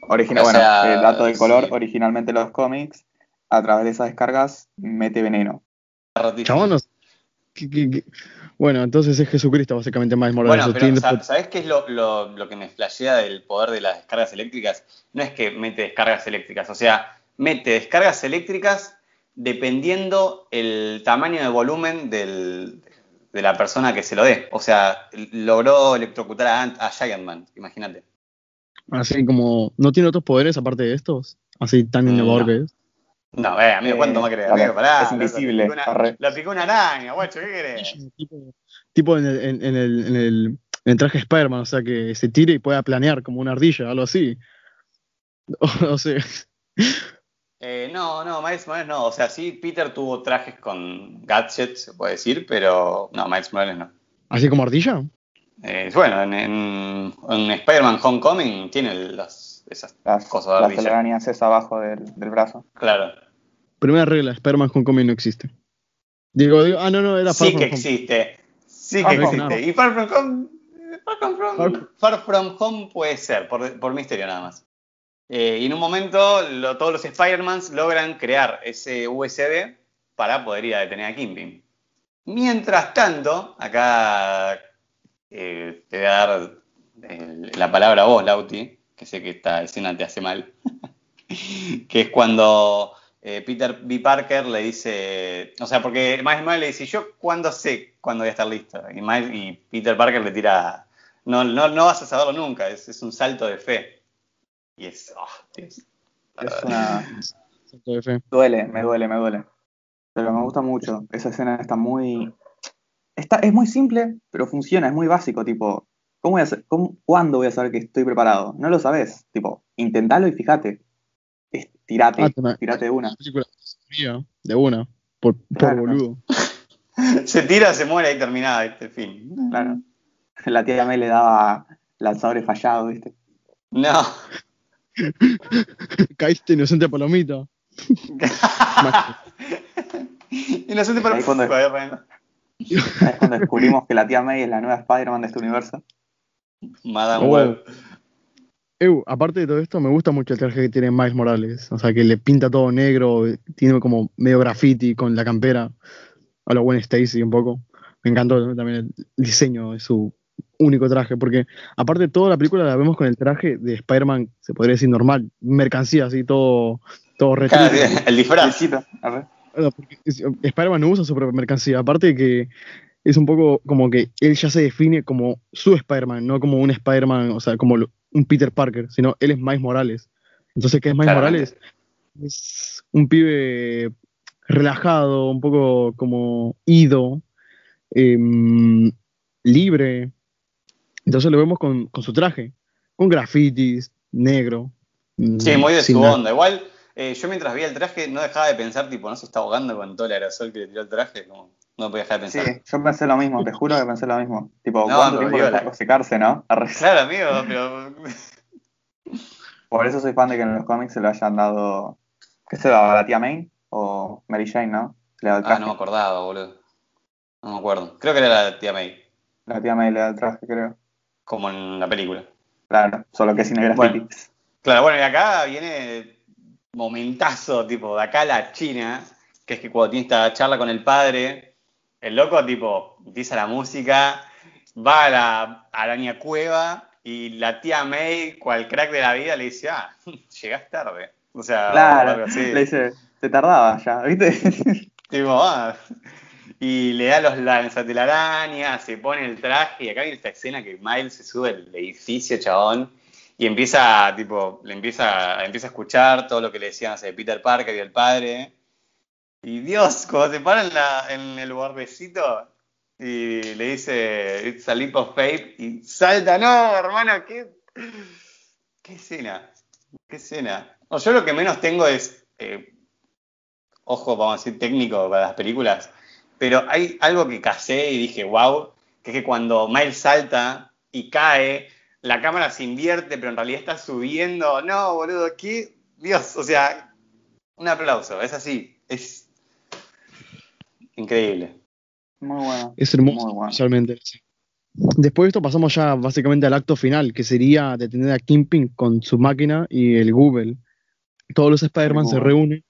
Original, O bueno, sea, eh, dato de color, sí. originalmente los cómics, a través de esas descargas, mete veneno. Chabón, Bueno, entonces es Jesucristo, básicamente, más Morales. Bueno, pero sa- ¿sabes qué es lo, lo- lo que me flashea del poder de las descargas eléctricas? No es que mete descargas eléctricas, o sea, mete descargas eléctricas dependiendo el tamaño de volumen del- de la persona que se lo dé. O sea, logró electrocutar a, Ant- a Giant Man, imagínate. Así como. ¿No tiene otros poderes aparte de estos? Así tan Mm, innovador no. que es. No, eh, amigo, ¿cuánto Eh, más querés? Amigo, pará. es invisible, La picó, una, picó araña, guacho, ¿qué querés? Tipo, tipo en, el, en, en el, en, el, en el traje Spider-Man, o sea que se tire y pueda planear como una ardilla, algo así. O, o sea, Eh, no, no, Miles Morales no. O sea, sí, Peter tuvo trajes con gadgets, se puede decir, pero no, Miles Morales no. así como ardilla. Eh, bueno, en, en- en Spider-Man Homecoming tiene las, esas Las, cosas de las ardilla. telarañas esas abajo del, del brazo. Claro. Primera regla, Spider-Man Homecoming no existe. Digo, digo, ah, no, no, era Far Sí que Home. existe. Sí que existe. Home. Y Far From Home. Far From, Far- Far From Home puede ser, por, por misterio nada más. Eh, y en un momento lo- todos los Spider-Mans logran crear ese USB para poder ir a detener a Kingpin. Mientras tanto, acá eh, te voy a dar eh, la palabra a vos, Lauti, que sé que esta escena te hace mal, que es cuando eh, Peter B. Parker le dice, o sea, porque Miles Morales le dice, yo cuándo sé cuándo voy a estar listo, y, Miles- y Peter Parker le tira, no, no, no vas a saberlo nunca, es, es un salto de fe. Y es, oh, Dios. Es una. Salto de fe. Duele, me duele, me duele. Pero me gusta mucho. Esa escena está muy. Está, es muy simple, pero funciona, es muy básico, tipo. ¿Cómo voy a hacer- cómo- ¿Cuándo voy a saber que estoy preparado? No lo sabes. Tipo, intentalo y fíjate. Es, tirate, Ah, te me- tirate de una. De una, por, por Claro. boludo. Se tira, se muere y terminada, este fin. Claro. La tía May le daba lanzadores fallados, ¿viste? No. Caíste inocente palomita. Inocente para Ahí cuando- Es cuando descubrimos que la tía May es la nueva Spider-Man de este universo. Madame. Web. Eu, aparte de todo esto, me gusta mucho el traje que tiene Miles Morales. O sea, que le pinta todo negro, tiene como medio graffiti con la campera. A lo buen Stacy un poco. Me encantó también el diseño de su único traje, porque aparte toda la película la vemos con el traje de Spider-Man, se podría decir normal, mercancía, así todo, todo retro. Claro, sí, el disfraz. Spider-Man no usa su propia mercancía, aparte de que es un poco como que él ya se define como su Spider-Man, no como un Spider-Man, o sea, como lo- un Peter Parker, sino él es Miles Morales. Entonces, ¿qué es Miles Claramente. Morales? Es un pibe relajado, un poco como ido, em, libre. Entonces lo vemos con, con su traje, con grafitis, negro. Sí, muy de su nada. onda. Igual eh, yo mientras veía el traje no dejaba de pensar, tipo, no se está ahogando con todo el aerosol que le tiró el traje, como, no podía dejar de Sí, pensar. yo pensé lo mismo, te juro que pensé lo mismo. Tipo, No, ¿cuánto tiempo secarse, no? Claro, amigo, pero... Por eso soy fan de que en los cómics se lo hayan dado. ¿Qué se daba? ¿La tía May? ¿O Mary Jane, no? Le da el Ah, traje. no me acordaba, boludo. No me acuerdo. Creo que era la tía May, La tía May le da el traje, creo. como en la película. Claro, solo que sin el Bueno. Claro, bueno, y acá viene momentazo, tipo, de acá a la China, que es que cuando tiene esta charla con el padre, el loco, tipo, empieza la música, va a la araña cueva y la tía May, cual crack de la vida, le dice, ah, llegás tarde. O sea, o Claro, le dice, te tardaba ya, ¿viste? Tipo, ah. Y le da los lanzas de la araña, se pone el traje, y acá viene esta escena que Miles se sube al edificio, chabón, y empieza, tipo, le empieza, empieza a escuchar todo lo que le decían no sé, Peter Parker y el padre. Y Dios, cuando se para en, la- el bordecito y le dice, it's a leap of faith, y salta, no, hermano, qué, qué escena, qué escena. Yo lo que menos tengo es, eh, ojo, vamos a decir, técnico para las películas, pero hay algo que casé y dije, wow, que es que cuando Miles salta y cae, la cámara se invierte, pero en realidad está subiendo. No, boludo, qué Dios, o sea, un aplauso, es así, es increíble. Muy bueno. Es hermoso, Muy bueno. especialmente. sí. Después de esto pasamos ya básicamente al acto final, que sería detener a Kingpin con su máquina y el Google. Todos los Spider-Man El se reúnen.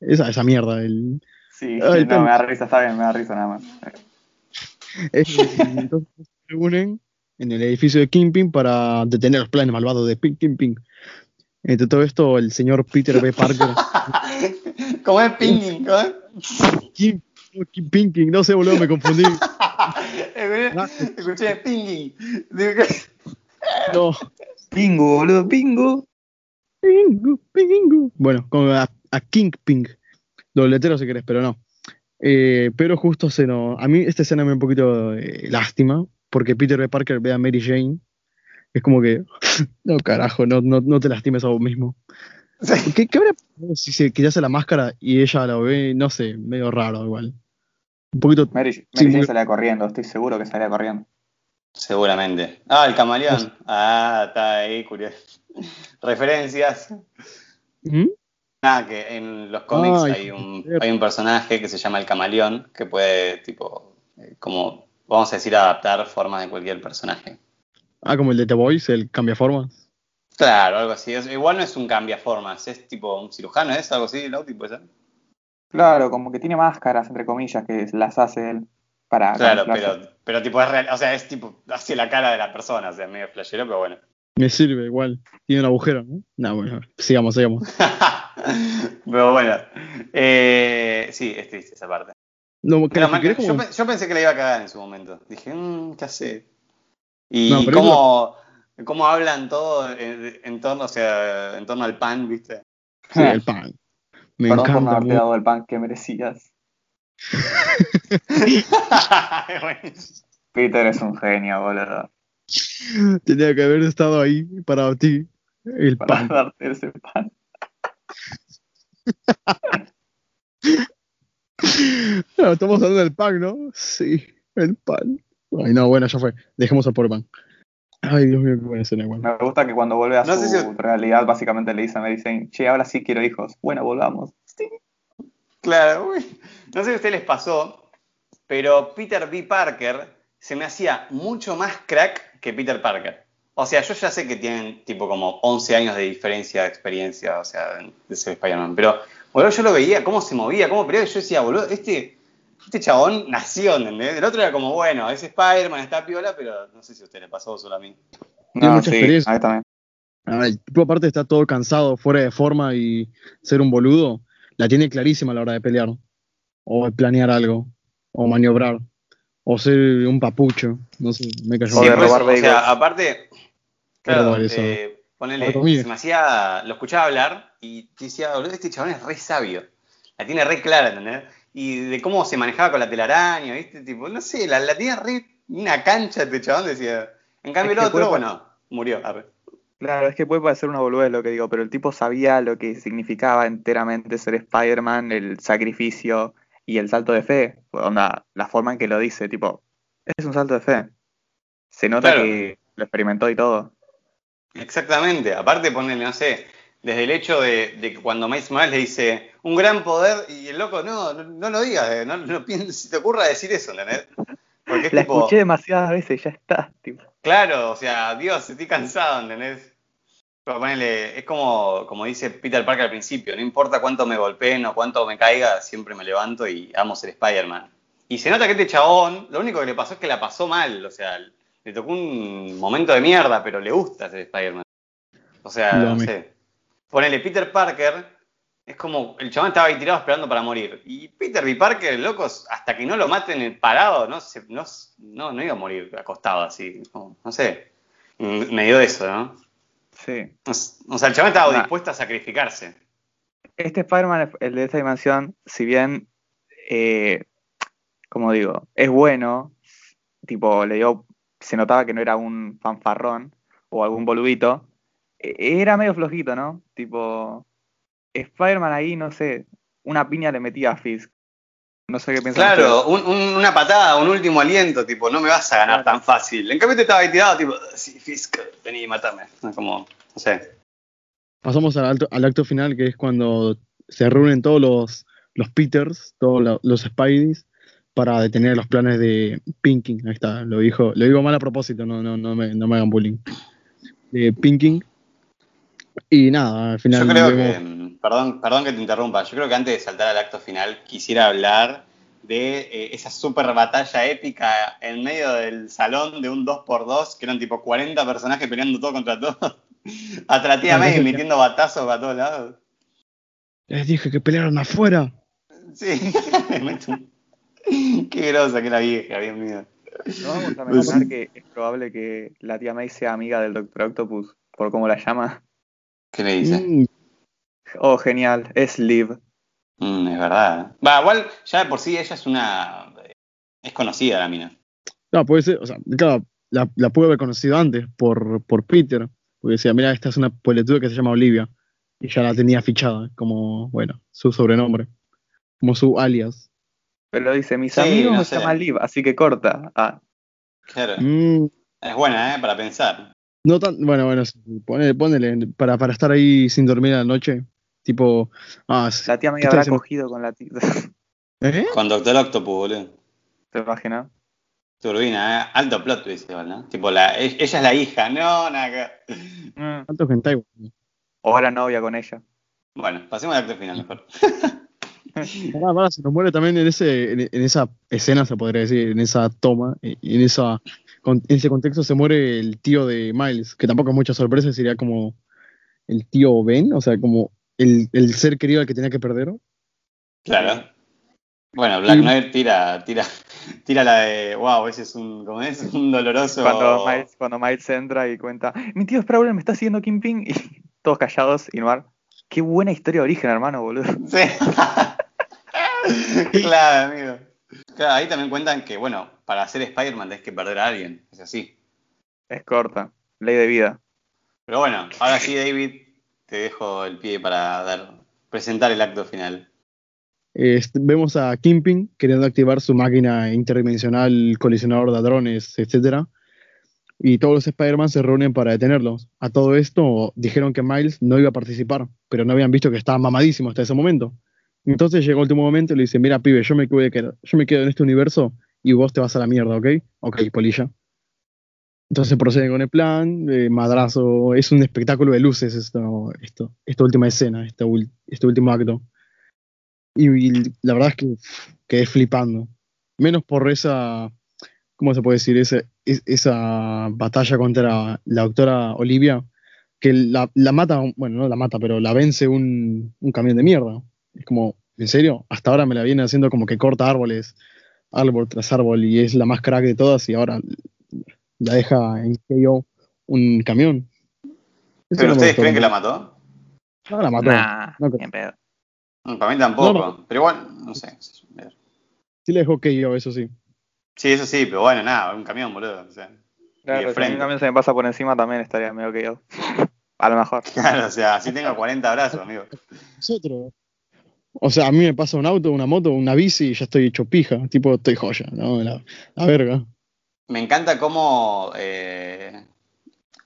Esa, esa mierda. El, Sí, Ay, no, me da risa, está bien, me da risa nada más. es- entonces se reúnen en el edificio de Kingpin para detener los planes malvados de Pink Kingpin. Entre todo esto, el señor Peter B. Parker. ¿Cómo es pinging? ¿Cómo es? Kingpin, King, no sé, boludo, me confundí. Escuché que- No. Pingo, boludo, pingo. Pingu, pingu. Bueno, con a, a Kingpin. Dobletero si querés, pero no. Eh, pero justo se nos. A mí esta escena me da un poquito eh, lástima, porque Peter B. Parker ve a Mary Jane. Es como que. No, carajo, no, no, no te lastimes a vos mismo. ¿Qué, qué habría pasado si se quitase la máscara y ella la ve? No sé, medio raro igual. Un poquito. Mary, salía corriendo, estoy seguro que salía corriendo. Seguramente. Ah, el camaleón. Ah, está ahí, curioso. Referencias. ¿Mm? Nada, que en los cómics Ay, hay, un, hay un personaje que se llama el camaleón que puede, tipo, eh, como, vamos a decir, adaptar formas de cualquier personaje. Ah, como el de The Voice, el cambia forma. Claro, algo así. Es- igual no es un cambiaformas, es tipo un cirujano, ¿es algo así, Lauti, puede ser? Claro, como que tiene máscaras, entre comillas, que las hace él para Claro, pero, pero tipo es real, o sea, es tipo hacia la cara de la persona, o sea, medio flashero, pero bueno. Me sirve igual. Tiene un agujero, ¿no? No, bueno, sigamos, sigamos. pero bueno, eh, sí, es triste esa parte. No, que- querés yo, como- pe- yo pensé que la iba a cagar en su momento. Dije, mmm, ¿qué hace? Y No, cómo, cómo hablan todo en, en torno, o sea, en torno al pan, ¿viste? Sí, el pan. Me Perdón por no encanta. haberte dado el pan que merecías. Peter es un genio, boludo. Tenía que haber estado ahí para ti. El Para pan. darte ese pan. No, estamos hablando del pan, ¿no? Sí, el pan. Ay, no, bueno, ya fue. Dejemos al pobre pan. Ay, Dios mío, qué buena escena igual. Me gusta que cuando vuelve a No su sé si- realidad, básicamente le dice a Mary Jane, che, ahora sí quiero hijos. Bueno, volvamos. Claro, uy. no sé si a ustedes les pasó, pero Peter B. Parker se me hacía mucho más crack que Peter Parker. O sea, yo ya sé que tienen tipo como 11 años de diferencia de experiencia, o sea, de ser Spider-Man, pero boludo, yo lo veía, cómo se movía, cómo peleaba, y yo decía, boludo, este, este chabón nació, ¿entendés? El otro era como, bueno, es Spider-Man, está piola, pero no sé si a ustedes les pasó solo a mí. Tiene No, mucha sí, experiencia. a mí también. Ah, el tipo aparte está todo cansado, fuera de forma y ser un boludo, la tiene clarísima a la hora de pelear. O de planear algo. O maniobrar. O ser un papucho. No sé, me cayó. O Sí, de pues, o sea, aparte, claro, eh, ponele, se me hacía, lo escuchaba hablar y decía, boludo, este chabón es re sabio, la tiene re clara, ¿entendés? Y de cómo se manejaba con la telaraña, ¿viste? Tipo, no sé, la, la tiene re una cancha este chabón, decía. En cambio Es el que otro, puede- bueno, murió, arre. Claro, es que puede parecer una boludez lo que digo, pero el tipo sabía lo que significaba enteramente ser Spider-Man, el sacrificio y el salto de fe. Onda, la forma en que lo dice, tipo, es un salto de fe. Se nota Claro. que lo experimentó y todo. Exactamente. Aparte, ponele, no sé, desde el hecho de, de que cuando Miles Morales le dice un gran poder y el loco, no, no, no lo digas, eh, no, no pienses, si te ocurra decir eso, ¿entendés? Porque es La tipo, escuché demasiadas veces, ya está. Tipo. claro, o sea, Dios, estoy cansado, ¿entendés? Pero ponele, es como, como dice Peter Parker al principio, no importa cuánto me golpeen o cuánto me caiga, siempre me levanto y amo ser Spider-Man. Y se nota que este chabón, lo único que le pasó es que la pasó mal, o sea, le tocó un momento de mierda, pero le gusta ser Spider-Man. O sea, Lo no sé. Ponele, Peter Parker es como el chabón estaba ahí tirado esperando para morir. Y Peter B. Parker, locos, hasta que no lo maten en parado, no, se, no, no, no iba a morir acostado así. no sé. Mm, Me dio eso, ¿no? Sí. O sea, el chabón estaba Nah. dispuesto a sacrificarse. Este Spider-Man, el de esta dimensión, si bien, eh, como digo, es bueno, tipo, le dio, se notaba que no era un fanfarrón o algún boludito, era medio flojito, ¿no? Tipo, Spider-Man ahí, no sé, una piña le metía a Fisk. No sé qué piensan Claro, un- un- una patada, un último aliento, tipo, no me vas a ganar Claro. tan fácil. En cambio, te estaba ahí tirado, tipo, sí, Fisk, vení y matame. Como, no sé. Pasamos al, alto- al acto final, que es cuando se reúnen todos los, los Peters, todos lo- los Spideys, para detener los planes de Pinking. Ahí está, lo dijo, lo digo mal a propósito, no, no, no, me, no me hagan bullying. De Pinking. Y nada, al final Yo creo vemos- que, perdón, perdón que te interrumpa, yo creo que antes de saltar al acto final quisiera hablar de eh, esa super batalla épica en medio del salón de un 2x2, que eran tipo 40 personajes peleando todo contra todo. Hasta la tía Claro, May eso ya- metiendo batazos para todos lados. les dije que pelearon afuera. Sí, Qué grosa que la vieja, Dios mío. No vamos a Pues mencionar sí. que es probable que la tía May sea amiga del Doctor Octopus, por cómo la llama. ¿Qué le dice? Mm, Oh, genial, es Liv. Mm, es verdad. Va, igual, ya de por sí ella es una. Es conocida la mina. No, puede ser, o sea, claro, la, la pude haber conocido antes por, por Peter, porque decía, mira, esta es una puebletuda que se llama Olivia, y ya la tenía fichada, como, bueno, su sobrenombre, como su alias. Pero dice, mis Sí, amigos no me sé. llaman Liv, así que corta. Ah, Claro. Mm, Es buena, ¿eh? Para pensar. No tan, bueno, bueno, sí, ponele, ponele, para, para estar ahí sin dormir a la noche, tipo, ah, la tía ¿qué habrá diciendo? cogido con la tía. ¿Eh? Con Doctor Octopus, boludo. ¿Te imaginas? Turbina, ¿eh? Alto plot twist ¿no? Tipo, la, e- ella es la hija. No, nada que- Mm. ¿Cuántos hentai, boludo? O era novia con ella. Bueno, pasemos al acto final mejor. Pará, pará, se nos muere también en, ese, en, en esa escena, se podría decir, en esa toma, y en, esa, con- en ese contexto se muere el tío de Miles, que tampoco es mucha sorpresa, sería como el tío Ben, o sea, como el, el ser querido al que tenía que perder. Claro. Bueno, Black Knight tira, tira, tira la de, wow, ese es un, ¿cómo es? Un doloroso. Cuando Miles, cuando Miles entra y cuenta, mi tío Sprawler me está siguiendo Kingpin, y todos callados y Noir. Qué buena historia de origen, hermano, boludo. Sí. claro, amigo. Claro, ahí también cuentan que, bueno, para ser Spider-Man tenés que perder a alguien. Es así. Es corta. Ley de vida. Pero bueno, ahora sí, David, te dejo el pie para dar, presentar el acto final. Este, vemos a Kingpin queriendo activar su máquina interdimensional, colisionador de hadrones, etcétera. Y todos los Spider-Man se reúnen para detenerlos. A todo esto dijeron que Miles no iba a participar, pero no habían visto que estaba mamadísimo hasta ese momento. Entonces llegó el último momento y le dice, mira, pibe, yo me, voy a quedar- yo me quedo en este universo y vos te vas a la mierda, ¿ok? Ok, polilla. Entonces proceden con el plan, eh, madrazo, es un espectáculo de luces esto, esto, esta última escena, este, este último acto. Y, y la verdad es que uf, quedé flipando. Menos por esa, ¿cómo se puede decir? Esa, es- esa batalla contra la doctora Olivia, que la, la mata, bueno, no la mata, pero la vence un, un camión de mierda. Es como, ¿en serio? Hasta ahora me la viene haciendo como que corta árboles, árbol tras árbol, y es la más crack de todas, y ahora la deja en KO un camión. Eso ¿Pero no ustedes creen que la mató? No, la mató. Nah, No creo. pedo. Mm, Para mí tampoco. No, Pero igual, no sé. Sí le dejó KO, eso sí. Sí, eso sí, pero bueno, nada, un camión, boludo. O sea, Claro, si un camión se me pasa por encima también estaría medio que yo. A lo mejor. Claro, o sea, así tengo 40 brazos, amigo. Nosotros. O sea, a mí me pasa un auto, una moto, una bici y ya estoy hecho pija. Tipo, estoy joya, ¿no? La, la verga. Me encanta cómo eh,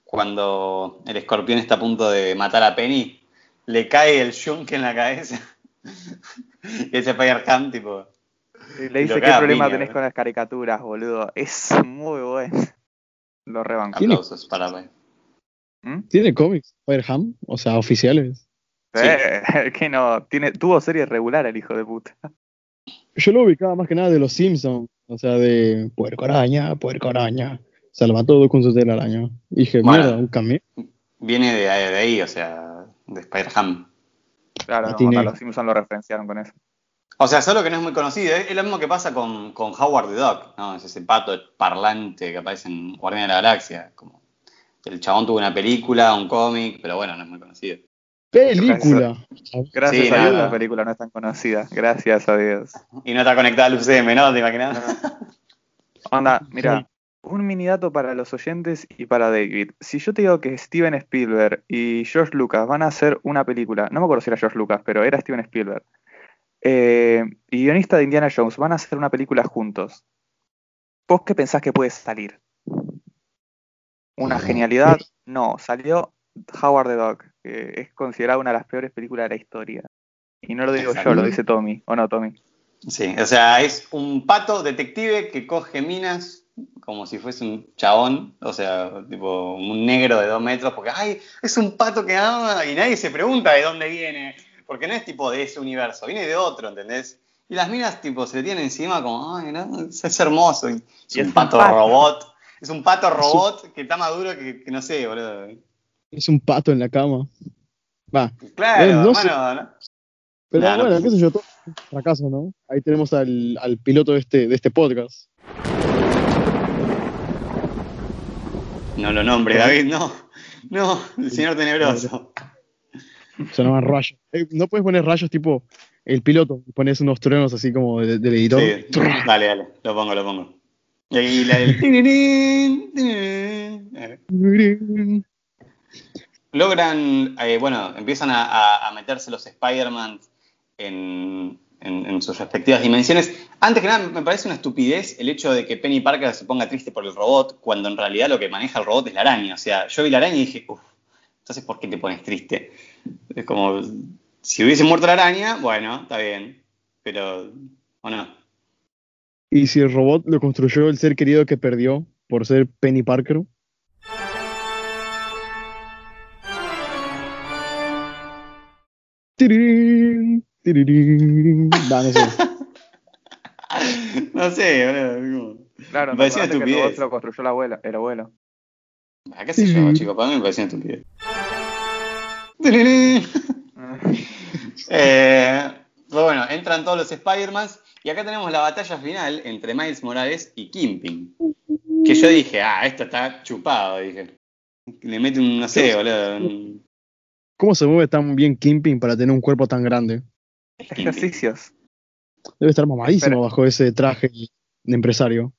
cuando el escorpión está a punto de matar a Penny, le cae el yunque en la cabeza. y ese Fire Ham, tipo. Y le dice, ¿qué problema piña, tenés con las caricaturas, boludo? Es muy bueno. Lo rebanco. ¿Tiene- Aplausos para Penny. ¿Mm? ¿Tiene cómics Fireham? O sea, oficiales. Sí. Eh, que no, tiene, tuvo serie regular el hijo de puta. Yo lo ubicaba más que nada de los Simpsons. O sea, de puerco araña, puerco araña. Se lo mató con su telaraña. Y dije, Bueno. mierda, un cambio. Viene de, de ahí, o sea, de Spider-Ham. Claro, los Simpsons lo referenciaron con eso. O sea, solo que no es muy conocido. Es es lo mismo que pasa con, con Howard the Duck, ¿no? Es ese pato parlante que aparece en Guardián de la Galaxia. Como el chabón tuvo una película, un cómic, pero bueno, no es muy conocido. Película. Gracias Sí, a Dios la película no es tan conocida. Gracias a Dios. Y no está conectada al UCM, ¿no? ¿Te imaginas? Onda, mira, un mini dato para los oyentes y para David. Si yo te digo que Steven Spielberg y George Lucas van a hacer una película, no me acuerdo si era George Lucas, pero era Steven Spielberg, eh, y guionista de Indiana Jones, van a hacer una película juntos. ¿Vos qué pensás que puede salir? ¿Una genialidad? No, salió Howard the Duck, que es considerada una de las peores películas de la historia. Y no lo digo yo, lo dice Tommy, ¿o no, Tommy? Sí, o sea, es un pato detective que coge minas como si fuese un chabón, o sea, tipo un negro de dos metros, porque, ay, es un pato que ama y nadie se pregunta de dónde viene, porque no es tipo de ese universo, viene de otro, ¿entendés? Y las minas, tipo, se le tienen encima como, ay, no, es, hermoso, y es, Y es un un pato, pato. robot, es un pato robot que está maduro que, que no sé, boludo. Es un pato en la cama. Va. Claro, Eh, no hermano, ¿no? Pero Nah, no bueno, sé. qué sé yo, todo fracaso, ¿no? Ahí tenemos al, al piloto de este, de este podcast. No lo nombre, David, no, no, el señor tenebroso. Se llaman rayos. Eh, no puedes poner rayos tipo el piloto, pones unos truenos así como de- del editor. Sí, dale, dale, lo pongo, lo pongo. Y ahí la del... Logran, eh, bueno, empiezan a, meterse los Spider-Man en- en sus respectivas dimensiones. Antes que nada, me parece una estupidez el hecho de que Penny Parker se ponga triste por el robot, cuando en realidad lo que maneja el robot es la araña. O sea, yo vi la araña y dije, uff, entonces ¿por qué te pones triste? Es como, si hubiese muerto la araña, bueno, está bien, pero, ¿o no? Y si el robot lo construyó el ser querido que perdió por ser Penny Parker. Va, no sé. No sé, boludo. Claro, Me pareció acordate que lo construyó la abuela, el abuelo. ¿A qué sé yo, chico? Para mí me pareció una estupidez. Eh, pero bueno, entran todos los Spider-Mans y acá tenemos la batalla final entre Miles Morales y Kingpin. Que yo dije, ah, esto está chupado, dije. Le mete un, no sé, boludo. un- ¿Cómo se mueve tan bien Kimping para tener un cuerpo tan grande? Ejercicios. Debe estar mamadísimo bajo ese traje de empresario.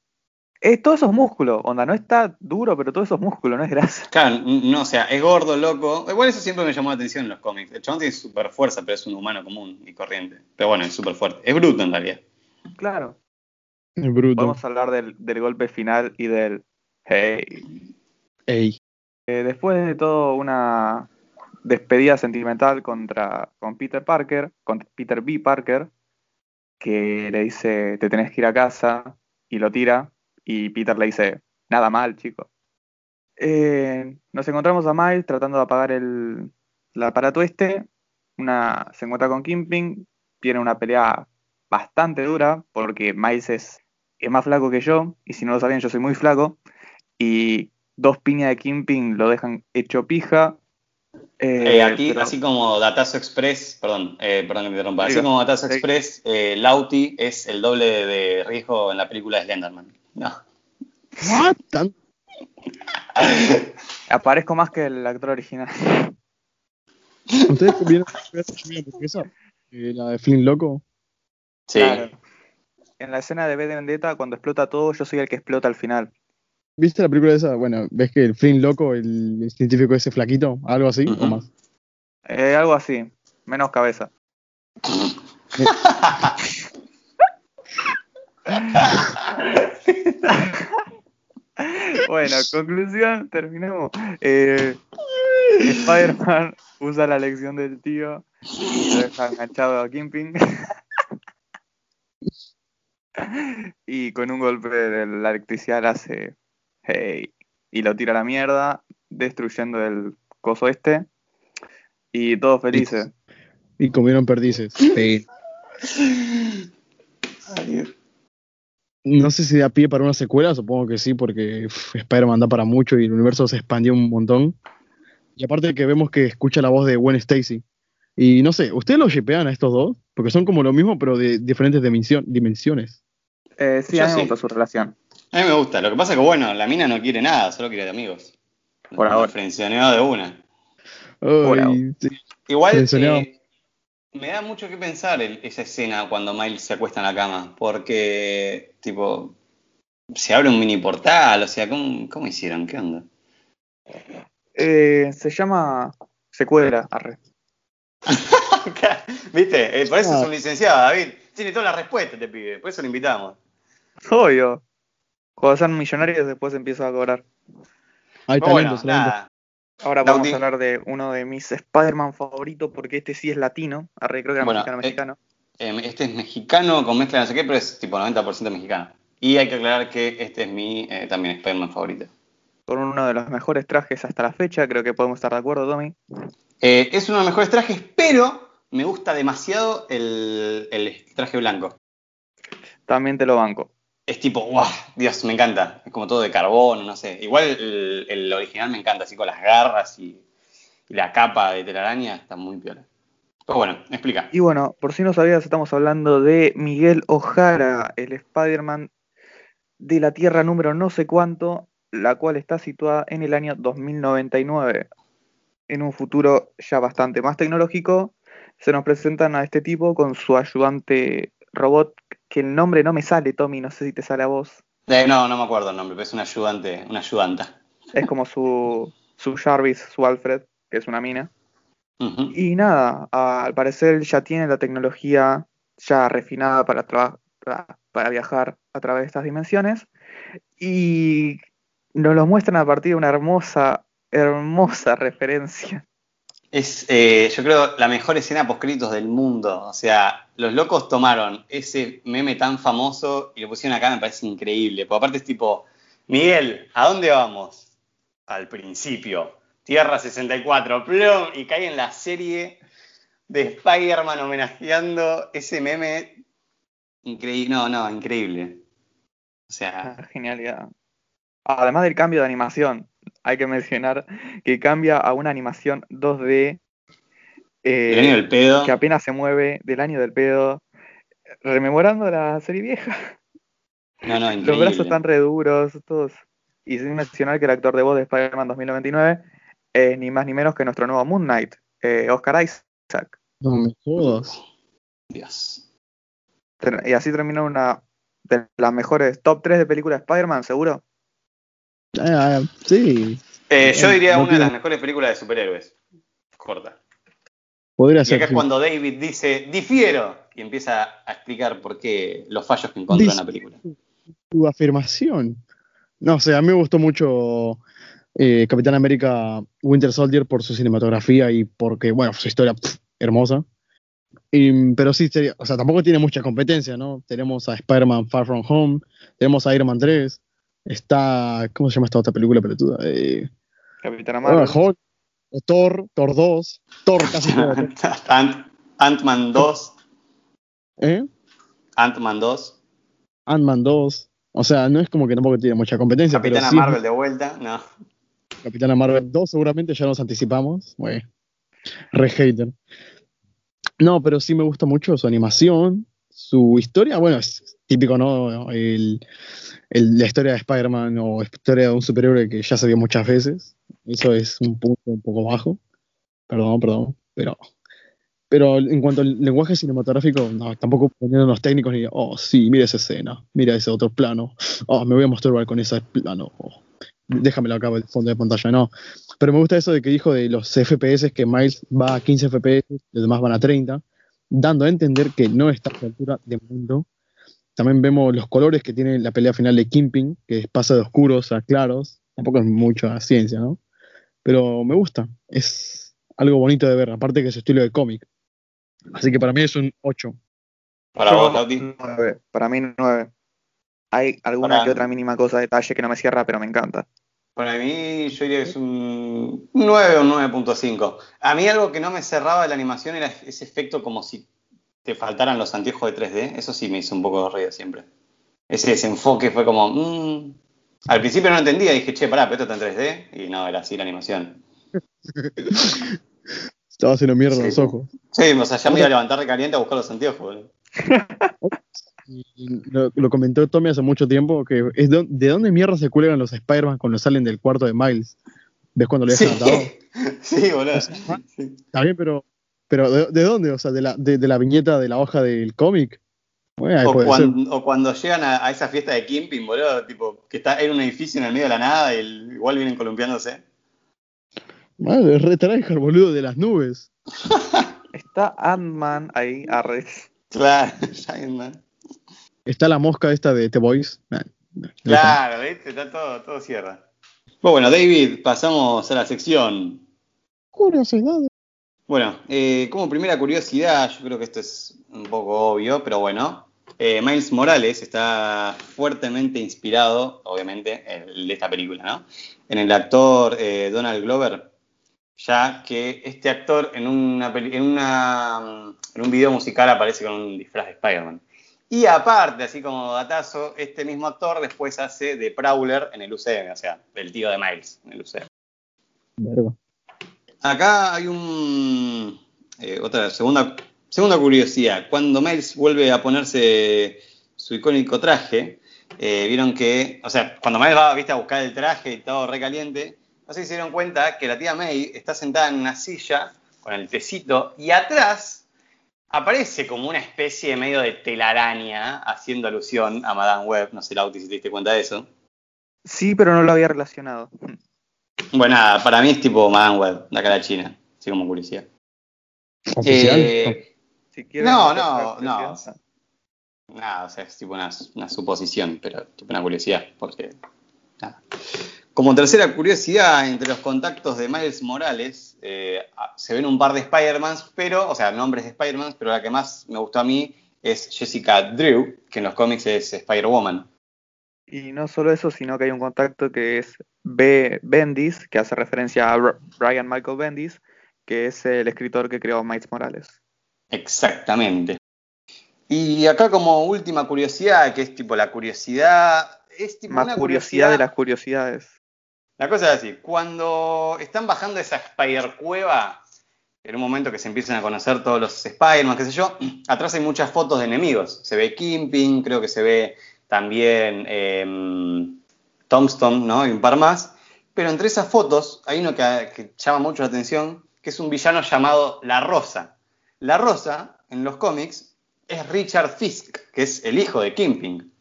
Eh, todo eso es músculo, onda, no está duro, pero todo eso es músculo, no es grasa. Claro, no, o sea, es gordo, loco. Igual eso siempre me llamó la atención en los cómics. El chabón tiene super fuerza, pero es un humano común y corriente. Pero bueno, es súper fuerte. Es bruto en realidad. Claro. Es bruto. Podemos hablar del, del golpe final y del hey. Ey. Eh, después de todo una despedida sentimental contra con Peter Parker, con Peter B. Parker, que le dice te tenés que ir a casa y lo tira y Peter le dice nada mal, chico. Eh, nos encontramos a Miles tratando de apagar el, el aparato este. Una, se encuentra con Kingpin, tiene una pelea bastante dura porque Miles es, es más flaco que yo y si no lo sabían yo soy muy flaco y dos piñas de Kingpin lo dejan hecho pija. Eh, Eh, aquí, pero- así como Datazo Express, perdón, eh, perdón que me interrumpa, así como Datazo Sí. Express, eh, Lauti es el doble de riesgo en la película de Slenderman. No. ¿What? ¿Tan- Aparezco más que el actor original. ¿Ustedes vieron la de Flynn Loco? Sí. Claro. En la escena de B de Vendetta, cuando explota todo, yo soy el que explota al final. ¿Viste la película esa? Bueno, ves que el Flynn loco, el científico ese flaquito, algo así o más. Eh, algo así, menos cabeza. bueno, conclusión, terminemos. Eh, Spider-Man usa la lección del tío y lo deja enganchado a Kingpin. y con un golpe de la electricidad le hace hey y lo tira a la mierda, destruyendo el coso este. Y todos felices. Y comieron perdices. Sí. No sé si da pie para una secuela, supongo que sí, porque Spider-Man da para mucho y el universo se expandió un montón. Y aparte que vemos que escucha la voz de Gwen Stacy. Y no sé, ¿ustedes los shipean a estos dos? Porque son como lo mismo, pero de diferentes dimensión- dimensiones. Eh, sí, a mí me sí. gusta su relación. A mí me gusta. Lo que pasa es que, bueno, la mina no quiere nada, solo quiere de amigos. Por Me ahora. frencioneó de una. Ahora. sí. Igual Frencioneó. eh, me da mucho que pensar el- esa escena cuando Miles se acuesta en la cama. Porque, tipo, se abre un mini portal. O sea, ¿cómo, cómo hicieron? ¿Qué onda? Eh, se llama secuela, arre. ¿Viste? Eh, por eso Ah. es un licenciado, David. Tiene todas las respuestas, te pibe. Por eso lo invitamos. Obvio. Cuando sean millonarios después empiezo a cobrar. Hay Pero bueno, nada. Ahora vamos a hablar de uno de mis Spider-Man favoritos porque este sí es latino. Arre, creo que era Bueno, mexicano, eh, mexicano. Eh, este es mexicano con mezcla de no sé qué, pero es tipo 90% mexicano. Y hay que aclarar que este es mi eh, también Spider-Man favorito. Con uno de los mejores trajes hasta la fecha. Creo que podemos estar de acuerdo, Tommy. Eh, es uno de los mejores trajes, pero me gusta demasiado el, el traje blanco. También te lo banco. Es tipo, wow, Dios, me encanta. Es como todo de carbón, no sé. Igual el, el original me encanta, así con las garras y, la capa de telaraña, está muy piola. Pero bueno, explica. Y bueno, por si no sabías, estamos hablando de Miguel Ojara, el Spider-Man de la Tierra número no sé cuánto, la cual está situada en el año 2099. En un futuro ya bastante más tecnológico, se nos presentan a este tipo con su ayudante robot, que el nombre no me sale, Tommy, no sé si te sale a vos. Eh, no, no me acuerdo el nombre, pero es un ayudante, una ayudanta. Es como su, su Jarvis, su Alfred, que es una mina. Y nada, al parecer ya tiene la tecnología ya refinada para, para, para viajar a través de estas dimensiones. Y nos lo muestran a partir de una hermosa, hermosa referencia. Es, eh, yo creo, la mejor escena post-créditos del mundo. O sea, los locos tomaron ese meme tan famoso y lo pusieron acá, me parece increíble. Porque aparte es tipo, Miguel, ¿a dónde vamos? Al principio. Tierra 64, plum, y cae en la serie de Spider-Man homenajeando ese meme. Increíble, no, no, increíble. O sea, Una Genialidad. Además del cambio de animación, hay que mencionar que cambia a una animación 2D eh, el año del pedo. que apenas se mueve del año del pedo, rememorando la serie vieja. No, no, Los brazos están re duros, todos. Y sin mencionar que el actor de voz de Spider-Man 2099 es ni más ni menos que nuestro nuevo Moon Knight, eh, Oscar Isaac. No me jodas. Dios. Y así terminó una de las mejores top 3 de películas de Spider-Man, seguro. Ah, sí, Eh, yo diría no una de las mejores películas de superhéroes. Corta. Podría Y ser. acá es cuando David dice, difiero, y empieza a explicar por qué los fallos que encontró en la película. tu afirmación. No sé, a mí me gustó mucho eh, Capitán América Winter Soldier por su cinematografía y porque, bueno, su historia pff, hermosa. Y, pero sí, sería, o sea, tampoco tiene mucha competencia, ¿no? Tenemos a Spider-Man Far From Home, tenemos a Iron Man 3, está, ¿cómo se llama esta otra película pelotuda? Eh, Capitana ah, Marvel. Hulk, o Thor, Thor 2, Thor casi todo. Ant- Ant-Man 2, ¿Eh? Ant-Man 2, Ant-Man 2. O sea, no es como que tampoco tiene mucha competencia. pero Capitana sí es Marvel de vuelta, no. Capitana Marvel 2 seguramente ya nos anticipamos. Güey, re hater. No, pero sí me gusta mucho su animación, su historia, bueno, es típico, ¿no? El, el- la historia de Spider-Man o historia de un superhéroe que ya se vio muchas veces. Eso es un punto un poco bajo. Perdón, perdón. Pero, pero en cuanto al lenguaje cinematográfico, no, tampoco poniendo los técnicos ni, oh, sí, mira esa escena, mira ese otro plano, oh, me voy a masturbar con ese plano. oh. déjamelo acá el fondo de pantalla, no. Pero me gusta eso de que dijo de los FPS que Miles va a 15 FPS, los demás van a 30, dando a entender que no está a esta altura de mundo. También vemos los colores que tiene la pelea final de Kimping, que pasa de oscuros a claros. Tampoco es mucha ciencia, ¿no? Pero me gusta. Es algo bonito de ver, aparte que es estilo de cómic. Así que para mí es un 8. Para vos, Lauti. 9. Para mí 9. Hay alguna Para- que otra mínima cosa, detalle que no me cierra, pero me encanta. Para mí, yo diría que es un 9 o un 9.5. A mí algo que no me cerraba de la animación era ese efecto como si te faltaran los anteojos de 3D. Eso sí me hizo un poco de ruido siempre. Ese desenfoque fue como... mm. Al principio no entendía, dije, che, pará, pero esto está en 3D. Y no, era así la animación. Estaba haciendo mierda Sí. los ojos. Sí, o sea, ya me iba a levantar de caliente a buscar los anteojos, lo, lo comentó Tommy hace mucho tiempo, que es de, de dónde mierda se cuelgan los Spider-Man cuando salen del cuarto de Miles. ¿Ves cuando le Sí, dejan atado? sí boludo. Sí. Está bien, pero, pero ¿de, de dónde? O sea, de la, de, de la viñeta de la hoja del cómic. Bueno, O cuando, o cuando llegan a, a esa fiesta de Kimping, boludo, tipo, que está en un edificio en el medio de la nada y el- igual vienen columpiándose. Madre, es re tryhard, boludo, de las nubes. Está Ant-Man ahí, arre. Claro, Giant Man. Está la mosca esta de The Boys. Nah, nah, Claro, ¿viste? Está todo, todo cierra. Pues bueno, David, pasamos a la sección. Curiosidades. Bueno, eh, como primera curiosidad, yo creo que esto es un poco obvio, pero bueno, eh, Miles Morales está fuertemente inspirado, obviamente, el de esta película, ¿no? En el actor eh, Donald Glover, ya que este actor en, una, en, una, en un video musical aparece con un disfraz de Spider-Man. Y aparte, así como datazo, este mismo actor después hace de Prowler en el UCM, o sea, el tío de Miles en el UCM. Acá hay un eh, otra segunda segunda curiosidad. Cuando Miles vuelve a ponerse su icónico traje, eh, vieron que, o sea, cuando Miles va ¿viste, a buscar el traje y todo recaliente, no sé si se dieron cuenta que la tía May está sentada en una silla con el tecito y atrás aparece como una especie de medio de telaraña haciendo alusión a Madame Web. No sé, Lauti, si te diste cuenta de eso. Sí, pero no lo había relacionado. Bueno, nada, para mí es tipo Madame Web, la cara china, así como curiosidad. Oficial. Eh, Si No, no, no. Nada, o sea, es tipo una, una suposición, pero tipo una curiosidad, porque nada. Como tercera curiosidad, entre los contactos de Miles Morales, eh, ah, se ven un par de Spider-Mans, pero, o sea, nombres de Spider-Mans, pero la que más me gustó a mí es Jessica Drew, que en los cómics es Spider-Woman. Y no solo eso, sino que hay un contacto que es B. Bendis, que hace referencia a Br- Brian Michael Bendis, que es el escritor que creó Miles Morales. Exactamente. Y acá como última curiosidad, que es tipo la curiosidad, es tipo Más una curiosidad de las curiosidades. La cosa es así, cuando están bajando esa Spider Cueva, en un momento que se empiezan a conocer todos los Spider-Man, qué sé yo, atrás hay muchas fotos de enemigos. Se ve Kimping, creo que se ve también eh, Tombstone, ¿no? Y un par más. Pero entre esas fotos hay uno que, llama mucho la atención, que es un villano llamado La Rosa. La Rosa, en los cómics, es Richard Fisk, que es el hijo de Kimping.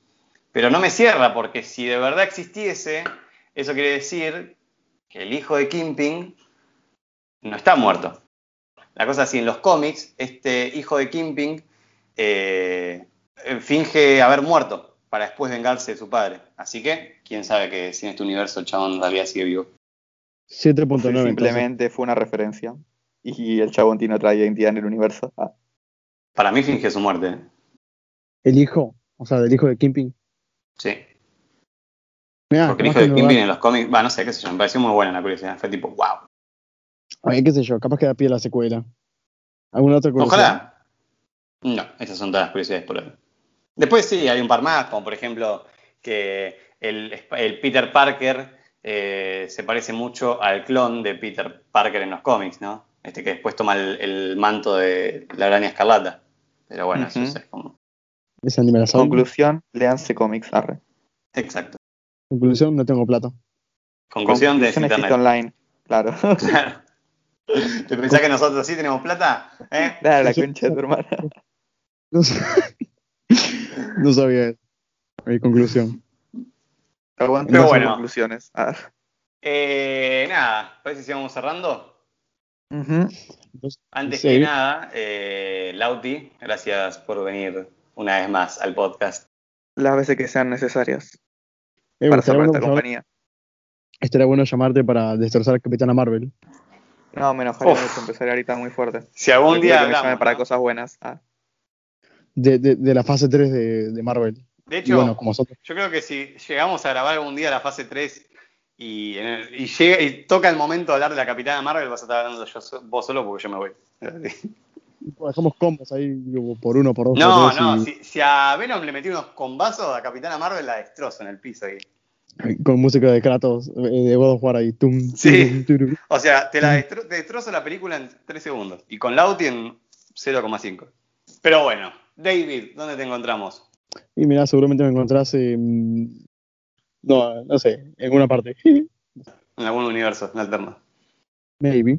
Pero no me cierra, porque si de verdad existiese, eso quiere decir que el hijo de Kimping no está muerto. La cosa es así, en los cómics, este hijo de Kimping eh, finge haber muerto para después vengarse de su padre. Así que, quién sabe que si en este universo el chabón en realidad sigue vivo. 7.9. Sí, entonces. simplemente fue una referencia. Y el chabón tiene otra identidad en el universo. Ah, Para mí finge su muerte. El hijo, o sea, del hijo de Kimping. Sí. Mirá, Porque el hijo de Kimping en los cómics, va, no sé, qué sé yo, me pareció muy buena la curiosidad. Fue tipo, wow. Ay, qué sé yo, capaz que da pie a la secuela. ¿Alguna otra curiosidad? Ojalá. No, esas son todas las curiosidades por hoy. Después sí, hay un par más, como por ejemplo que el, el Peter Parker eh, se parece mucho al clon de Peter Parker en los cómics, ¿no? Este que después toma el, el manto de la araña escarlata. Pero bueno, eso es como... Sabía. Conclusión, leanse cómics, arre. Exacto. Conclusión, no tengo plata. Conclusión de internet. online, claro. Claro. ¿Te pensás que nosotros sí tenemos plata? ¿Eh? Dale la concha de tu hermana. No, sab- no sabía eso. Mi conclusión. Aguante Pero bueno. conclusiones. Ah, Eh, nada, parece que si vamos cerrando. Entonces, Antes sí. que nada, eh, Lauti, gracias por venir una vez más al podcast. Las veces que sean necesarias eh, para bueno esta compañía. estaría bueno llamarte para destrozar a Capitana Marvel. No, me enojaría mucho, empezaría ahorita muy fuerte. Si algún día que me hablamos, para ¿no? cosas buenas. Ah. De, de, de la fase 3 de, de Marvel. De hecho, bueno, como yo creo que si llegamos a grabar algún día la fase 3 y, en el- y, llega, y toca el momento de hablar de la Capitana Marvel, vas a estar hablando yo, vos solo porque yo me voy. dejamos combos ahí digo, por uno, por dos, No, por no, y- si, si a Venom le metí unos combazos, a Capitana Marvel la destrozo en el piso ahí. Con música de Kratos, eh, de God of War ahí. Tum, Sí. O sea, te la destro- te destrozo la película en 3 segundos. Y con Lauti en 0,5. Pero bueno, David, ¿dónde te encontramos? Y mira, seguramente me encontrás en. No, no sé, en alguna parte. En algún universo alterno. Maybe.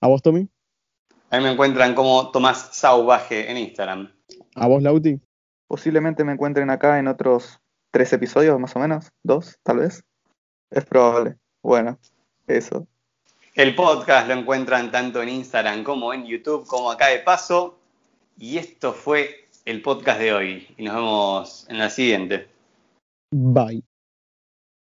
¿A vos, Tommy? A mí me encuentran como Tomás Sauvaje en Instagram. ¿A vos, Lauti? Posiblemente me encuentren acá en otros tres episodios, más o menos. Dos, tal vez. Es probable. Bueno, eso. El podcast lo encuentran tanto en Instagram como en YouTube, como acá de paso. Y esto fue el podcast de hoy. Y nos vemos en la siguiente. Bye.